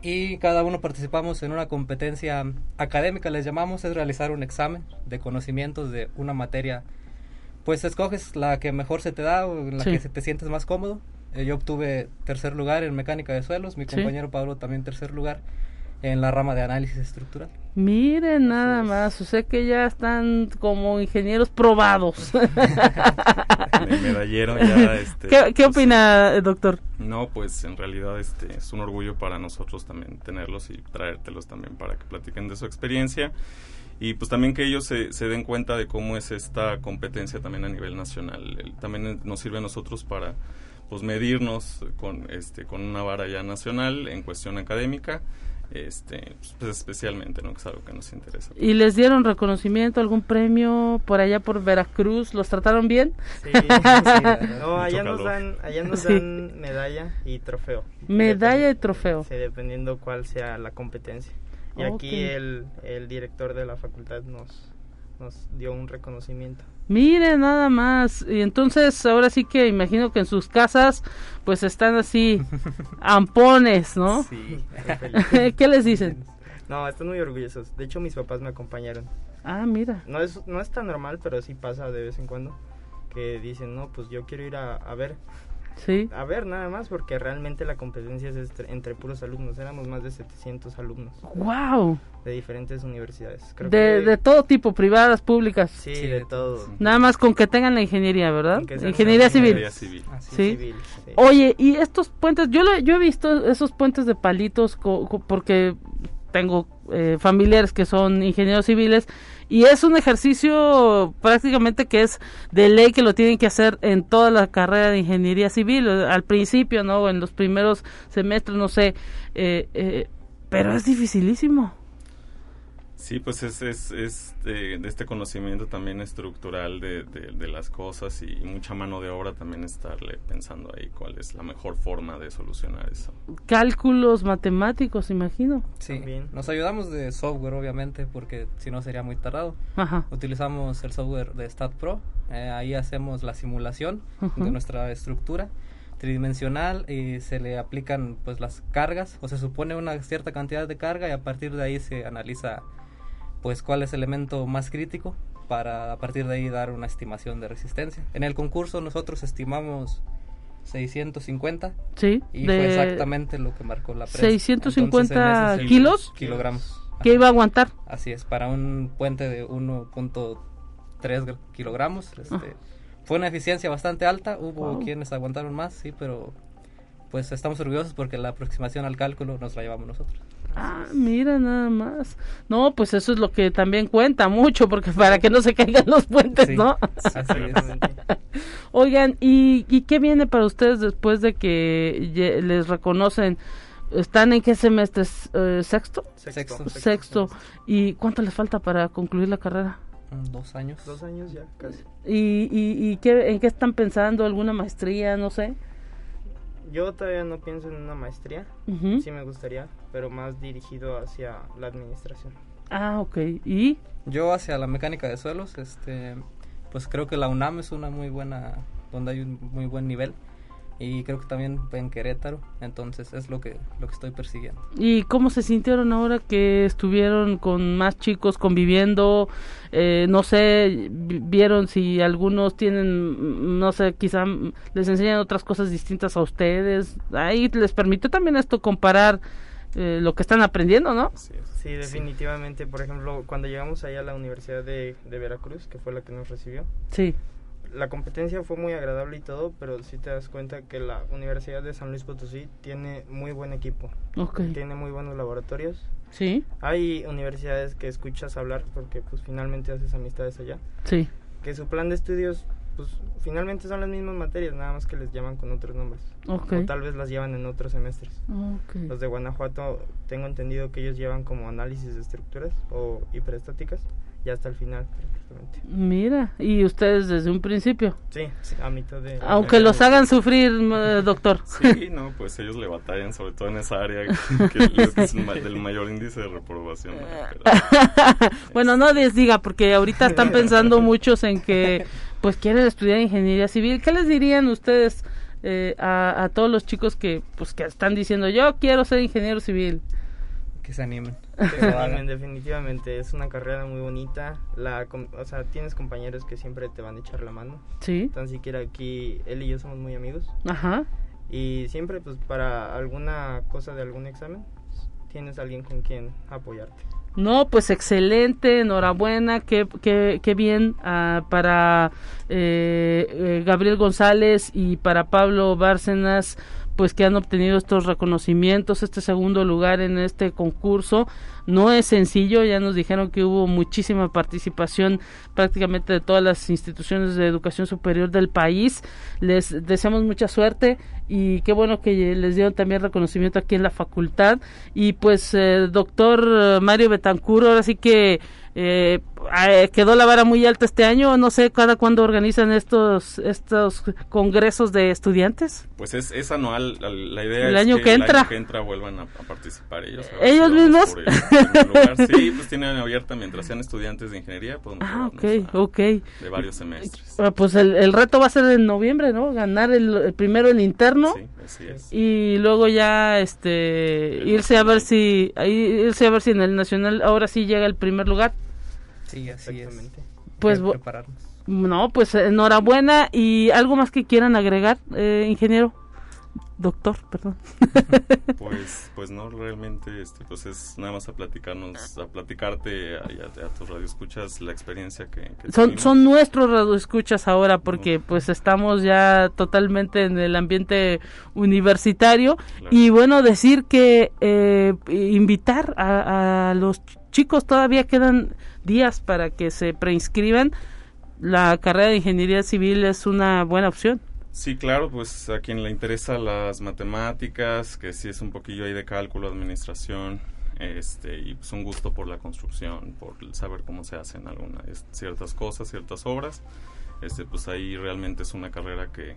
Y cada uno participamos en una competencia académica, les llamamos, es realizar un examen de conocimientos de una materia. Pues escoges la que mejor se te da o en la que te sientes más cómodo. Eh, yo obtuve tercer lugar en mecánica de suelos, mi compañero Pablo también tercer lugar en la rama de análisis estructural. Miren nada más, o sea que ya están como ingenieros probados. el medallero ya este, ¿Qué, qué pues, opina, doctor? No, pues en realidad este es un orgullo para nosotros también tenerlos y traértelos también para que platiquen de su experiencia y pues también que ellos se, se den cuenta de cómo es esta competencia también a nivel nacional. también nos sirve a nosotros para pues medirnos con este con una vara ya nacional en cuestión académica este pues especialmente no que es algo que nos interesa. Y les dieron reconocimiento algún premio por allá por Veracruz los trataron bien sí, no allá nos dan allá nos dan medalla y trofeo. Medalla y trofeo. Sí, dependiendo cuál sea la competencia. Y aquí el, el director de la facultad nos nos dio un reconocimiento Mire, nada más. Y entonces, ahora sí que imagino que en sus casas, pues están así, ampones, ¿no? Sí. ¿Qué les dicen? No, están muy orgullosos. De hecho, mis papás me acompañaron. Ah, mira. No es, no es tan normal, pero sí pasa de vez en cuando. Que dicen, no, pues yo quiero ir a, a ver Sí. A ver, nada más, porque realmente la competencia es entre, puros alumnos. Éramos más de 700 alumnos. ¡Wow! De diferentes universidades. de, de, todo tipo, privadas, públicas. Sí, de todo. Nada más con que tengan la ingeniería, ¿verdad? Ingeniería civil. Ingeniería civil. ¿Sí? Oye, y estos puentes, yo, lo, yo he visto esos puentes de palitos porque tengo eh, familiares que son ingenieros civiles y es un ejercicio prácticamente que es de ley que lo tienen que hacer en toda la carrera de ingeniería civil al principio no en los primeros semestres no sé eh, eh, pero es dificilísimo Sí, pues es, es, es de, este conocimiento también estructural de, de, las cosas y, mucha mano de obra también estarle pensando ahí cuál es la mejor forma de solucionar eso. Cálculos matemáticos, imagino. Sí, nos ayudamos de software obviamente porque si no sería muy tardado. Utilizamos el software de StatPro, eh, ahí hacemos la simulación de nuestra estructura tridimensional y se le aplican pues las cargas o se supone una cierta cantidad de carga y a partir de ahí se analiza pues cuál es el elemento más crítico para a partir de ahí dar una estimación de resistencia. En el concurso nosotros estimamos 650. Sí. Y fue exactamente lo que marcó la prensa. 650 kilos. Kilogramos. ¿Qué iba a aguantar? Así es, para un puente de 1.3 kilogramos. Este, fue una eficiencia bastante alta. Hubo quienes aguantaron más, sí, pero pues estamos orgullosos porque la aproximación al cálculo nos la llevamos nosotros. Ah, mira nada más. No, pues eso es lo que también cuenta mucho, porque para que no se caigan los puentes, ¿no? Oigan, ¿y, ¿y qué viene para ustedes después de que les reconocen? ¿Están en qué semestre? Eh, ¿Sexto? Sexto. Sexto. ¿Y cuánto les falta para concluir la carrera? Mm, dos años. Dos años ya, casi. ¿Y, y, y qué, en qué están pensando? ¿Alguna maestría? No sé yo todavía no pienso en una maestría, sí me gustaría, pero más dirigido hacia la administración. Ah, ok. ¿Y? Yo hacia la mecánica de suelos, este, pues creo que la UNAM es una muy buena, donde hay un muy buen nivel y creo que también en Querétaro, entonces es lo que lo que estoy persiguiendo. ¿Y cómo se sintieron ahora que estuvieron con más chicos conviviendo? Eh, no sé, vieron si algunos tienen, no sé, quizá les enseñan otras cosas distintas a ustedes. Ahí les permitió también esto comparar eh, lo que están aprendiendo, ¿no? Sí, definitivamente. Por ejemplo, cuando llegamos allá a la Universidad de, de Veracruz, que fue la que nos recibió. Sí la competencia fue muy agradable y todo, pero sí te das cuenta que la Universidad de San Luis Potosí tiene muy buen equipo. Tiene muy buenos laboratorios. Sí. Hay universidades que escuchas hablar porque pues finalmente haces amistades allá. Sí. Que su plan de estudios pues finalmente son las mismas materias, nada más que les llaman con otros nombres. O tal vez las llevan en otros semestres. Los de Guanajuato tengo entendido que ellos llevan como análisis de estructuras o hiperestáticas ya hasta el final Mira, ¿y ustedes desde un principio? Sí, a mitad de... Aunque los hagan sufrir, doctor. Sí, no, pues ellos le batallan, sobre todo en esa área que, es el mayor índice de reprobación. bueno, no les diga, porque ahorita están pensando muchos en que pues quieren estudiar ingeniería civil. ¿Qué les dirían ustedes eh, a, a todos los chicos que pues que están diciendo yo quiero ser ingeniero civil? que se animen. definitivamente. Es una carrera muy bonita. La, o sea, tienes compañeros que siempre te van a echar la mano. Sí. Tan siquiera aquí, él y yo somos muy amigos. Ajá. Y siempre, pues, para alguna cosa de algún examen, tienes alguien con quien apoyarte. No, pues excelente, enhorabuena, qué, qué, qué bien uh, para eh, eh, Gabriel González y para Pablo Bárcenas pues que han obtenido estos reconocimientos, este segundo lugar en este concurso. No es sencillo, ya nos dijeron que hubo muchísima participación prácticamente de todas las instituciones de educación superior del país. Les deseamos mucha suerte y qué bueno que les dieron también reconocimiento aquí en la facultad. Y pues, eh, doctor Mario Betancur, ahora sí que eh, quedó la vara muy alta este año, no sé cada cuándo organizan estos estos congresos de estudiantes. Pues es, es anual, la, idea el es año que, entra. el año que entra vuelvan a, participar ellos. ¿Ellos mismos? sí, pues tienen abierta mientras sean estudiantes de ingeniería, podemos ah, okay, okay. de varios semestres. Ah, pues el, el, reto va a ser en noviembre, ¿no? Ganar el, primero el interno. Sí, así es. Y luego ya este irse a ver si irse a ver si en el nacional ahora sí llega el primer lugar. Sí, así es. Pues No, pues enhorabuena y algo más que quieran agregar, eh, ingeniero. Doctor, perdón. Pues, pues no, realmente, este, pues es nada más a platicarnos, a platicarte a, a, tus radioescuchas la experiencia que, son son nuestros radioescuchas ahora porque pues estamos ya totalmente en el ambiente universitario. Y bueno decir que eh, invitar a, a los chicos todavía quedan días para que se preinscriban. La carrera de ingeniería civil es una buena opción. Sí, claro, pues a quien le interesa las matemáticas, que sí es un poquillo ahí de cálculo, administración, este, y pues un gusto por la construcción, por saber cómo se hacen algunas ciertas cosas, ciertas obras, este, pues ahí realmente es una carrera que,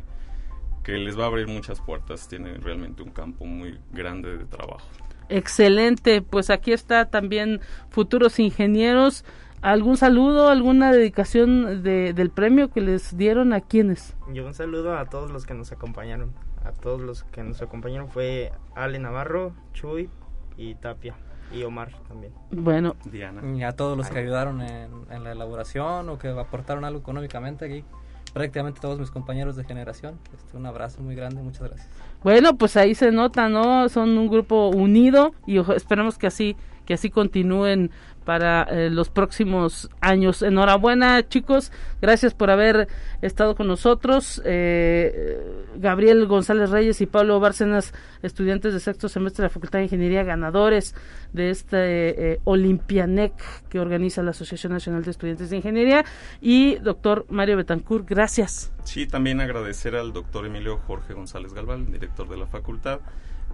que les va a abrir muchas puertas, tiene realmente un campo muy grande de trabajo. Excelente, pues aquí está también futuros ingenieros. ¿Algún saludo, alguna dedicación de, del premio que les dieron a quienes? Yo un saludo a todos los que nos acompañaron. A todos los que nos acompañaron fue Ale Navarro, Chuy y Tapia. Y Omar también. Bueno. Diana. Y a todos los que ayudaron en, en la elaboración o que aportaron algo económicamente aquí prácticamente todos mis compañeros de generación. Este, un abrazo muy grande, muchas gracias. Bueno, pues ahí se nota, ¿no? Son un grupo unido y esperemos que así que así continúen para eh, los próximos años. Enhorabuena, chicos. Gracias por haber estado con nosotros. Eh, Gabriel González Reyes y Pablo Bárcenas, estudiantes de sexto semestre de la Facultad de Ingeniería, ganadores de este eh, Olimpianec que organiza la Asociación Nacional de Estudiantes de Ingeniería. Y doctor Mario Betancourt, gracias. Sí, también agradecer al doctor Emilio Jorge González Galval, director de la facultad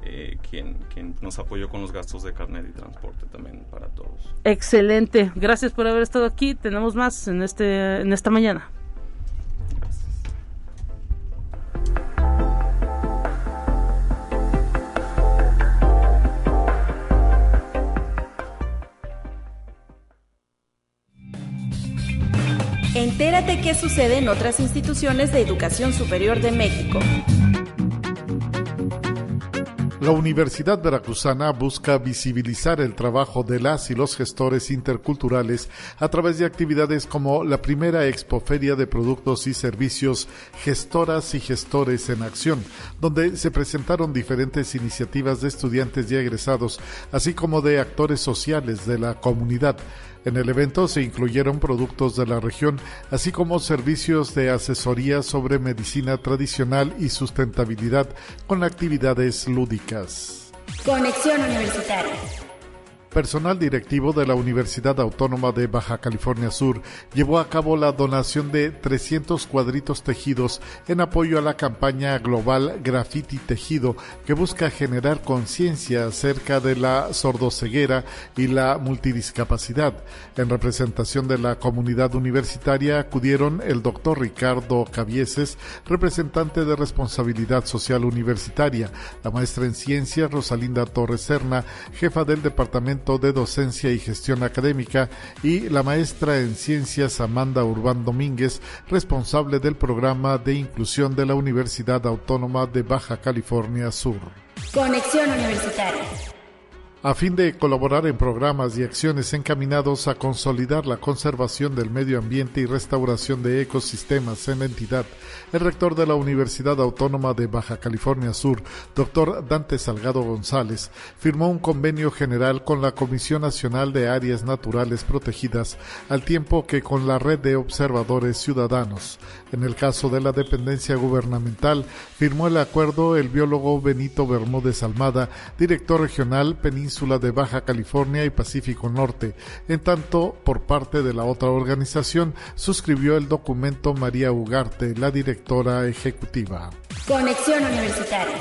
eh, quien, quien nos apoyó con los gastos de carnet y transporte también para todos. Excelente, gracias por haber estado aquí. Tenemos más en este en esta mañana. Entérate qué sucede en otras instituciones de educación superior de México. La Universidad Veracruzana busca visibilizar el trabajo de las y los gestores interculturales a través de actividades como la primera expoferia de productos y servicios Gestoras y Gestores en Acción, donde se presentaron diferentes iniciativas de estudiantes y egresados, así como de actores sociales de la comunidad. En el evento se incluyeron productos de la región, así como servicios de asesoría sobre medicina tradicional y sustentabilidad con actividades lúdicas. Conexión Universitaria. Personal directivo de la Universidad Autónoma de Baja California Sur llevó a cabo la donación de 300 cuadritos tejidos en apoyo a la campaña global Graffiti Tejido que busca generar conciencia acerca de la sordoceguera y la multidiscapacidad. En representación de la comunidad universitaria acudieron el doctor Ricardo Cavieses, representante de responsabilidad social universitaria, la maestra en ciencias Rosalinda Torres Serna, jefa del departamento de Docencia y Gestión Académica, y la maestra en Ciencias Amanda Urbán Domínguez, responsable del programa de inclusión de la Universidad Autónoma de Baja California Sur. Conexión Universitaria a fin de colaborar en programas y acciones encaminados a consolidar la conservación del medio ambiente y restauración de ecosistemas en la entidad. El rector de la Universidad Autónoma de Baja California Sur, doctor Dante Salgado González, firmó un convenio general con la Comisión Nacional de Áreas Naturales Protegidas, al tiempo que con la red de observadores ciudadanos. En el caso de la dependencia gubernamental, firmó el acuerdo el biólogo Benito Bermúdez Almada, director regional Península de Baja California y Pacífico Norte. En tanto, por parte de la otra organización, suscribió el documento María Ugarte, la directora ejecutiva. Conexión Universitaria.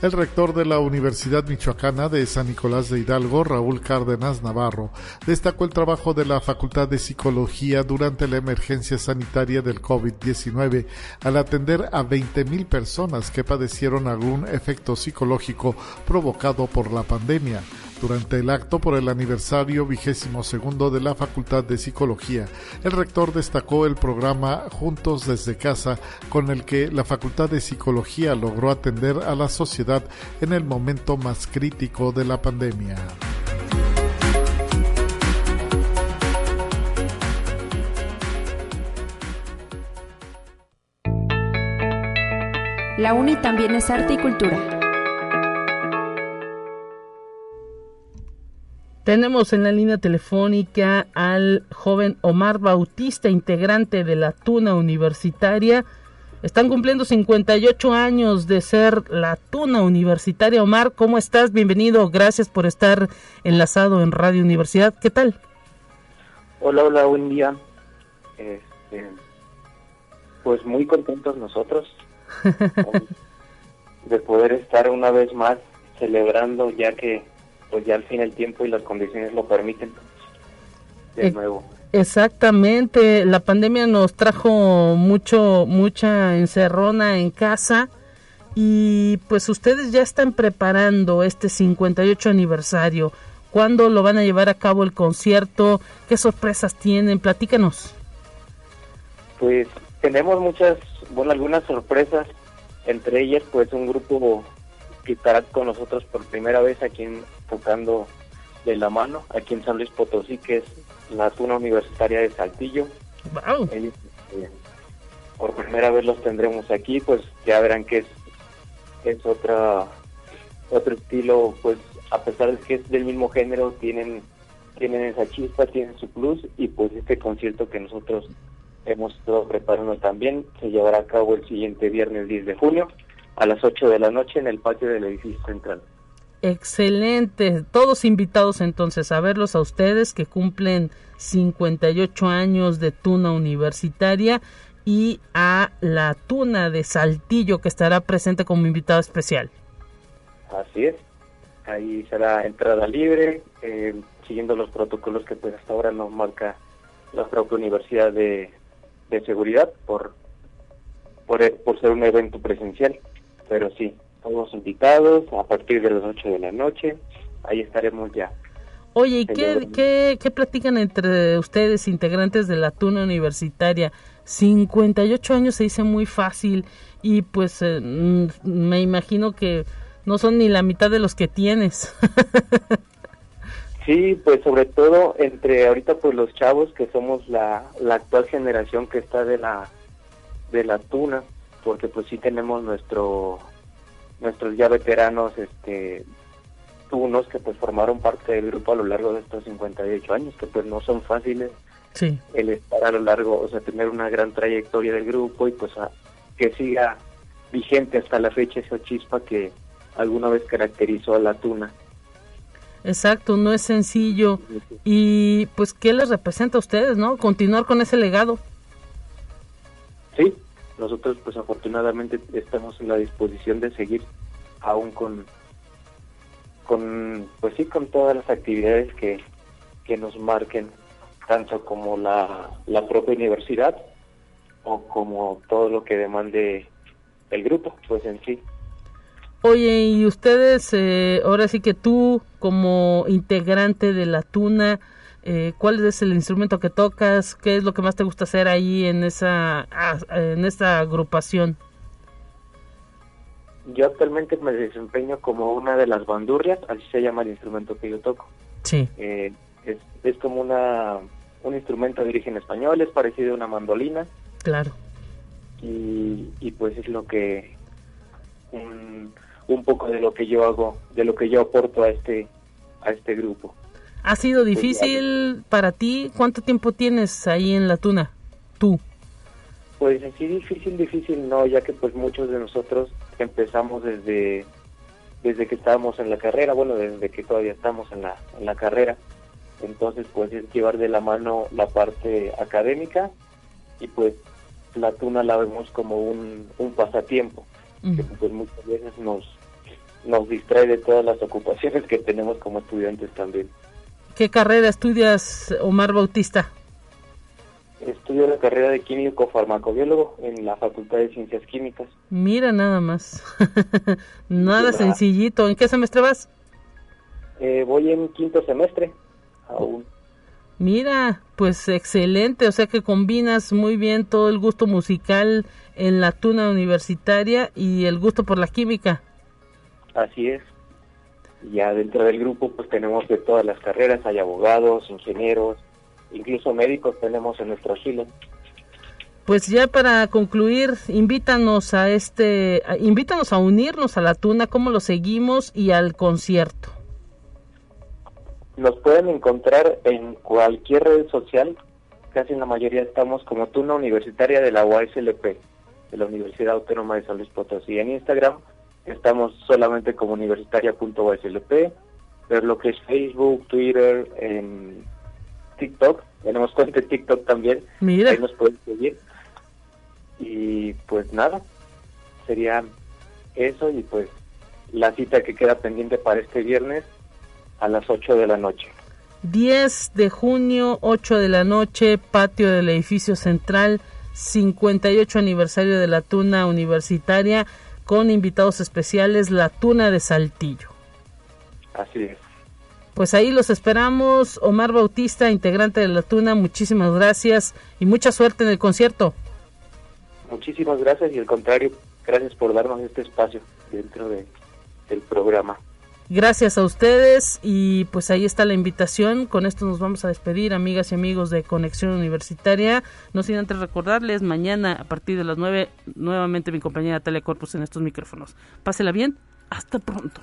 El rector de la Universidad Michoacana de San Nicolás de Hidalgo, Raúl Cárdenas Navarro, destacó el trabajo de la Facultad de Psicología durante la emergencia sanitaria del COVID-19 al atender a 20.000 personas que padecieron algún efecto psicológico provocado por la pandemia durante el acto por el aniversario vigésimo segundo de la Facultad de Psicología, el rector destacó el programa Juntos desde Casa, con el que la Facultad de Psicología logró atender a la sociedad en el momento más crítico de la pandemia. La UNI también es arte y cultura. Tenemos en la línea telefónica al joven Omar Bautista, integrante de la Tuna Universitaria. Están cumpliendo 58 años de ser la Tuna Universitaria. Omar, ¿cómo estás? Bienvenido. Gracias por estar enlazado en Radio Universidad. ¿Qué tal? Hola, hola, buen día. Este, pues muy contentos nosotros de poder estar una vez más celebrando ya que pues ya al fin el tiempo y las condiciones lo permiten de nuevo. Exactamente, la pandemia nos trajo mucho mucha encerrona en casa y pues ustedes ya están preparando este 58 aniversario. ¿Cuándo lo van a llevar a cabo el concierto? ¿Qué sorpresas tienen? Platícanos. Pues tenemos muchas, bueno, algunas sorpresas, entre ellas pues un grupo que estará con nosotros por primera vez aquí en, tocando de la mano, aquí en San Luis Potosí, que es la Tuna Universitaria de Saltillo. Wow. Eh, por primera vez los tendremos aquí, pues ya verán que es, es otra otro estilo, pues a pesar de que es del mismo género, tienen tienen esa chispa, tienen su plus y pues este concierto que nosotros hemos estado preparando también. Se llevará a cabo el siguiente viernes 10 de junio a las 8 de la noche en el patio del edificio central. Excelente. Todos invitados entonces a verlos a ustedes que cumplen 58 años de Tuna Universitaria y a la Tuna de Saltillo que estará presente como invitado especial. Así es. Ahí será entrada libre, eh, siguiendo los protocolos que pues hasta ahora nos marca la propia Universidad de, de seguridad por, por, por ser un evento presencial. Pero sí, todos invitados a partir de las 8 de la noche. Ahí estaremos ya. Oye, ¿y qué, qué, qué, platican entre ustedes, integrantes de la Tuna Universitaria? 58 años se dice muy fácil y pues eh, mm, me imagino que no son ni la mitad de los que tienes. Sí, pues sobre todo entre ahorita pues los chavos que somos la, la actual generación que está de la de la tuna, porque pues sí tenemos nuestro nuestros ya veteranos este tunos que pues formaron parte del grupo a lo largo de estos 58 años, que pues no son fáciles. Sí. El estar a lo largo, o sea, tener una gran trayectoria del grupo y pues que siga vigente hasta la fecha esa chispa que alguna vez caracterizó a la tuna. Exacto, no es sencillo. Y pues, ¿qué les representa a ustedes, no? Continuar con ese legado. Sí, nosotros pues afortunadamente estamos en la disposición de seguir aún con, con pues sí, con todas las actividades que, que nos marquen, tanto como la, la propia universidad o como todo lo que demande el grupo, pues en sí. Oye, y ustedes, eh, ahora sí que tú como integrante de la Tuna, eh, ¿cuál es el instrumento que tocas? ¿Qué es lo que más te gusta hacer ahí en esa, ah, en esta agrupación? Yo actualmente me desempeño como una de las bandurrias, así se llama el instrumento que yo toco. Sí. Eh, es, es como una, un instrumento de origen español, es parecido a una mandolina. Claro. Y, y pues es lo que un, un poco de lo que yo hago, de lo que yo aporto a este, a este grupo. ¿Ha sido difícil para ti? ¿Cuánto tiempo tienes ahí en la tuna? Tú. Pues así difícil, difícil no, ya que pues muchos de nosotros empezamos desde, desde que estábamos en la carrera, bueno, desde que todavía estamos en la, en la carrera. Entonces pues es llevar de la mano la parte académica y pues la tuna la vemos como un, un pasatiempo, que pues muchas veces nos, nos distrae de todas las ocupaciones que tenemos como estudiantes también. ¿Qué carrera estudias, Omar Bautista? Estudio la carrera de químico farmacobiólogo en la Facultad de Ciencias Químicas. Mira nada más. nada sencillito. ¿En qué semestre vas? Eh, voy en quinto semestre aún. Mira, pues excelente, o sea que combinas muy bien todo el gusto musical en la tuna universitaria y el gusto por la química. Así es. Ya dentro del grupo pues tenemos de todas las carreras, hay abogados, ingenieros, incluso médicos tenemos en nuestro asilo. pues ya para concluir, invítanos a este, invítanos a unirnos a la Tuna, cómo lo seguimos y al concierto. Nos pueden encontrar en cualquier red social, casi en la mayoría estamos como Tuna Universitaria de la UASLP, de la Universidad Autónoma de San Luis Potosí. En Instagram estamos solamente como universitaria.uslp, pero lo que es Facebook, Twitter, en TikTok, tenemos cuenta de TikTok también, Mira. ahí nos pueden seguir y pues nada, sería eso y pues la cita que queda pendiente para este viernes a las 8 de la noche. 10 de junio, 8 de la noche, patio del edificio central, 58 aniversario de la Tuna Universitaria, con invitados especiales, la Tuna de Saltillo. Así es. Pues ahí los esperamos. Omar Bautista, integrante de la Tuna, muchísimas gracias y mucha suerte en el concierto. Muchísimas gracias y al contrario, gracias por darnos este espacio dentro de, del programa. Gracias a ustedes y pues ahí está la invitación. Con esto nos vamos a despedir, amigas y amigos de Conexión Universitaria. No sin antes recordarles, mañana a partir de las 9, nuevamente mi compañera Telecorpus en estos micrófonos. Pásela bien, hasta pronto.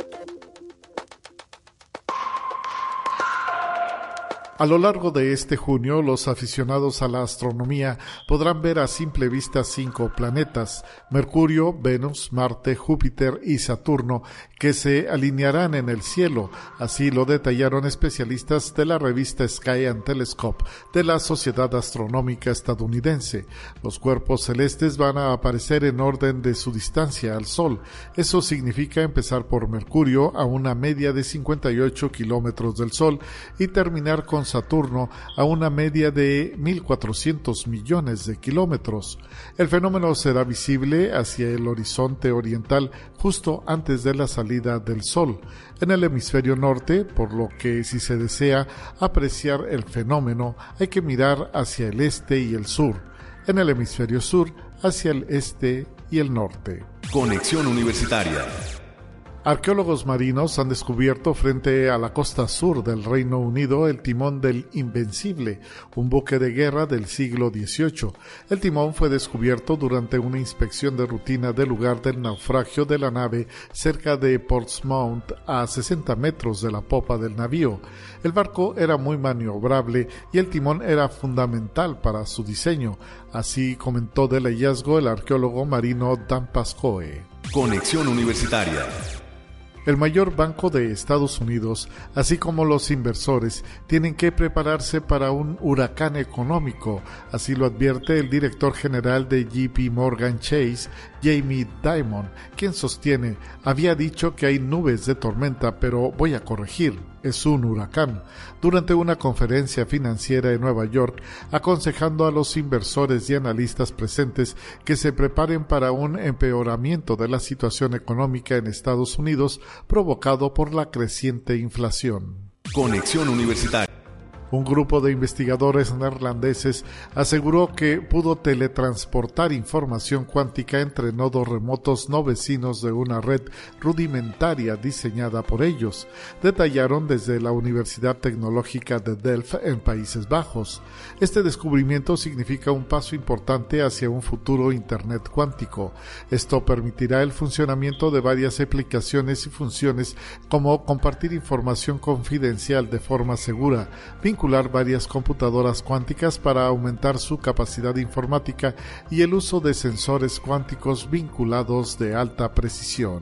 A lo largo de este junio, los aficionados a la astronomía podrán ver a simple vista cinco planetas, Mercurio, Venus, Marte, Júpiter y Saturno, que se alinearán en el cielo. Así lo detallaron especialistas de la revista Sky and Telescope de la Sociedad Astronómica Estadounidense. Los cuerpos celestes van a aparecer en orden de su distancia al Sol. Eso significa empezar por Mercurio a una media de 58 kilómetros del Sol y terminar con Saturno a una media de 1.400 millones de kilómetros. El fenómeno será visible hacia el horizonte oriental justo antes de la salida del Sol en el hemisferio norte, por lo que si se desea apreciar el fenómeno hay que mirar hacia el este y el sur, en el hemisferio sur hacia el este y el norte. Conexión Universitaria Arqueólogos marinos han descubierto frente a la costa sur del Reino Unido el timón del Invencible, un buque de guerra del siglo XVIII. El timón fue descubierto durante una inspección de rutina del lugar del naufragio de la nave cerca de Portsmouth a 60 metros de la popa del navío. El barco era muy maniobrable y el timón era fundamental para su diseño, así comentó del hallazgo el arqueólogo marino Dan Pascoe. Conexión Universitaria el mayor banco de Estados Unidos, así como los inversores, tienen que prepararse para un huracán económico, así lo advierte el director general de JP Morgan Chase, Jamie Dimon, quien sostiene, había dicho que hay nubes de tormenta, pero voy a corregir, es un huracán, durante una conferencia financiera en Nueva York, aconsejando a los inversores y analistas presentes que se preparen para un empeoramiento de la situación económica en Estados Unidos provocado por la creciente inflación. Conexión Universitaria un grupo de investigadores neerlandeses aseguró que pudo teletransportar información cuántica entre nodos remotos no vecinos de una red rudimentaria diseñada por ellos, detallaron desde la Universidad Tecnológica de Delft en Países Bajos. Este descubrimiento significa un paso importante hacia un futuro Internet cuántico. Esto permitirá el funcionamiento de varias aplicaciones y funciones como compartir información confidencial de forma segura, varias computadoras cuánticas para aumentar su capacidad informática y el uso de sensores cuánticos vinculados de alta precisión.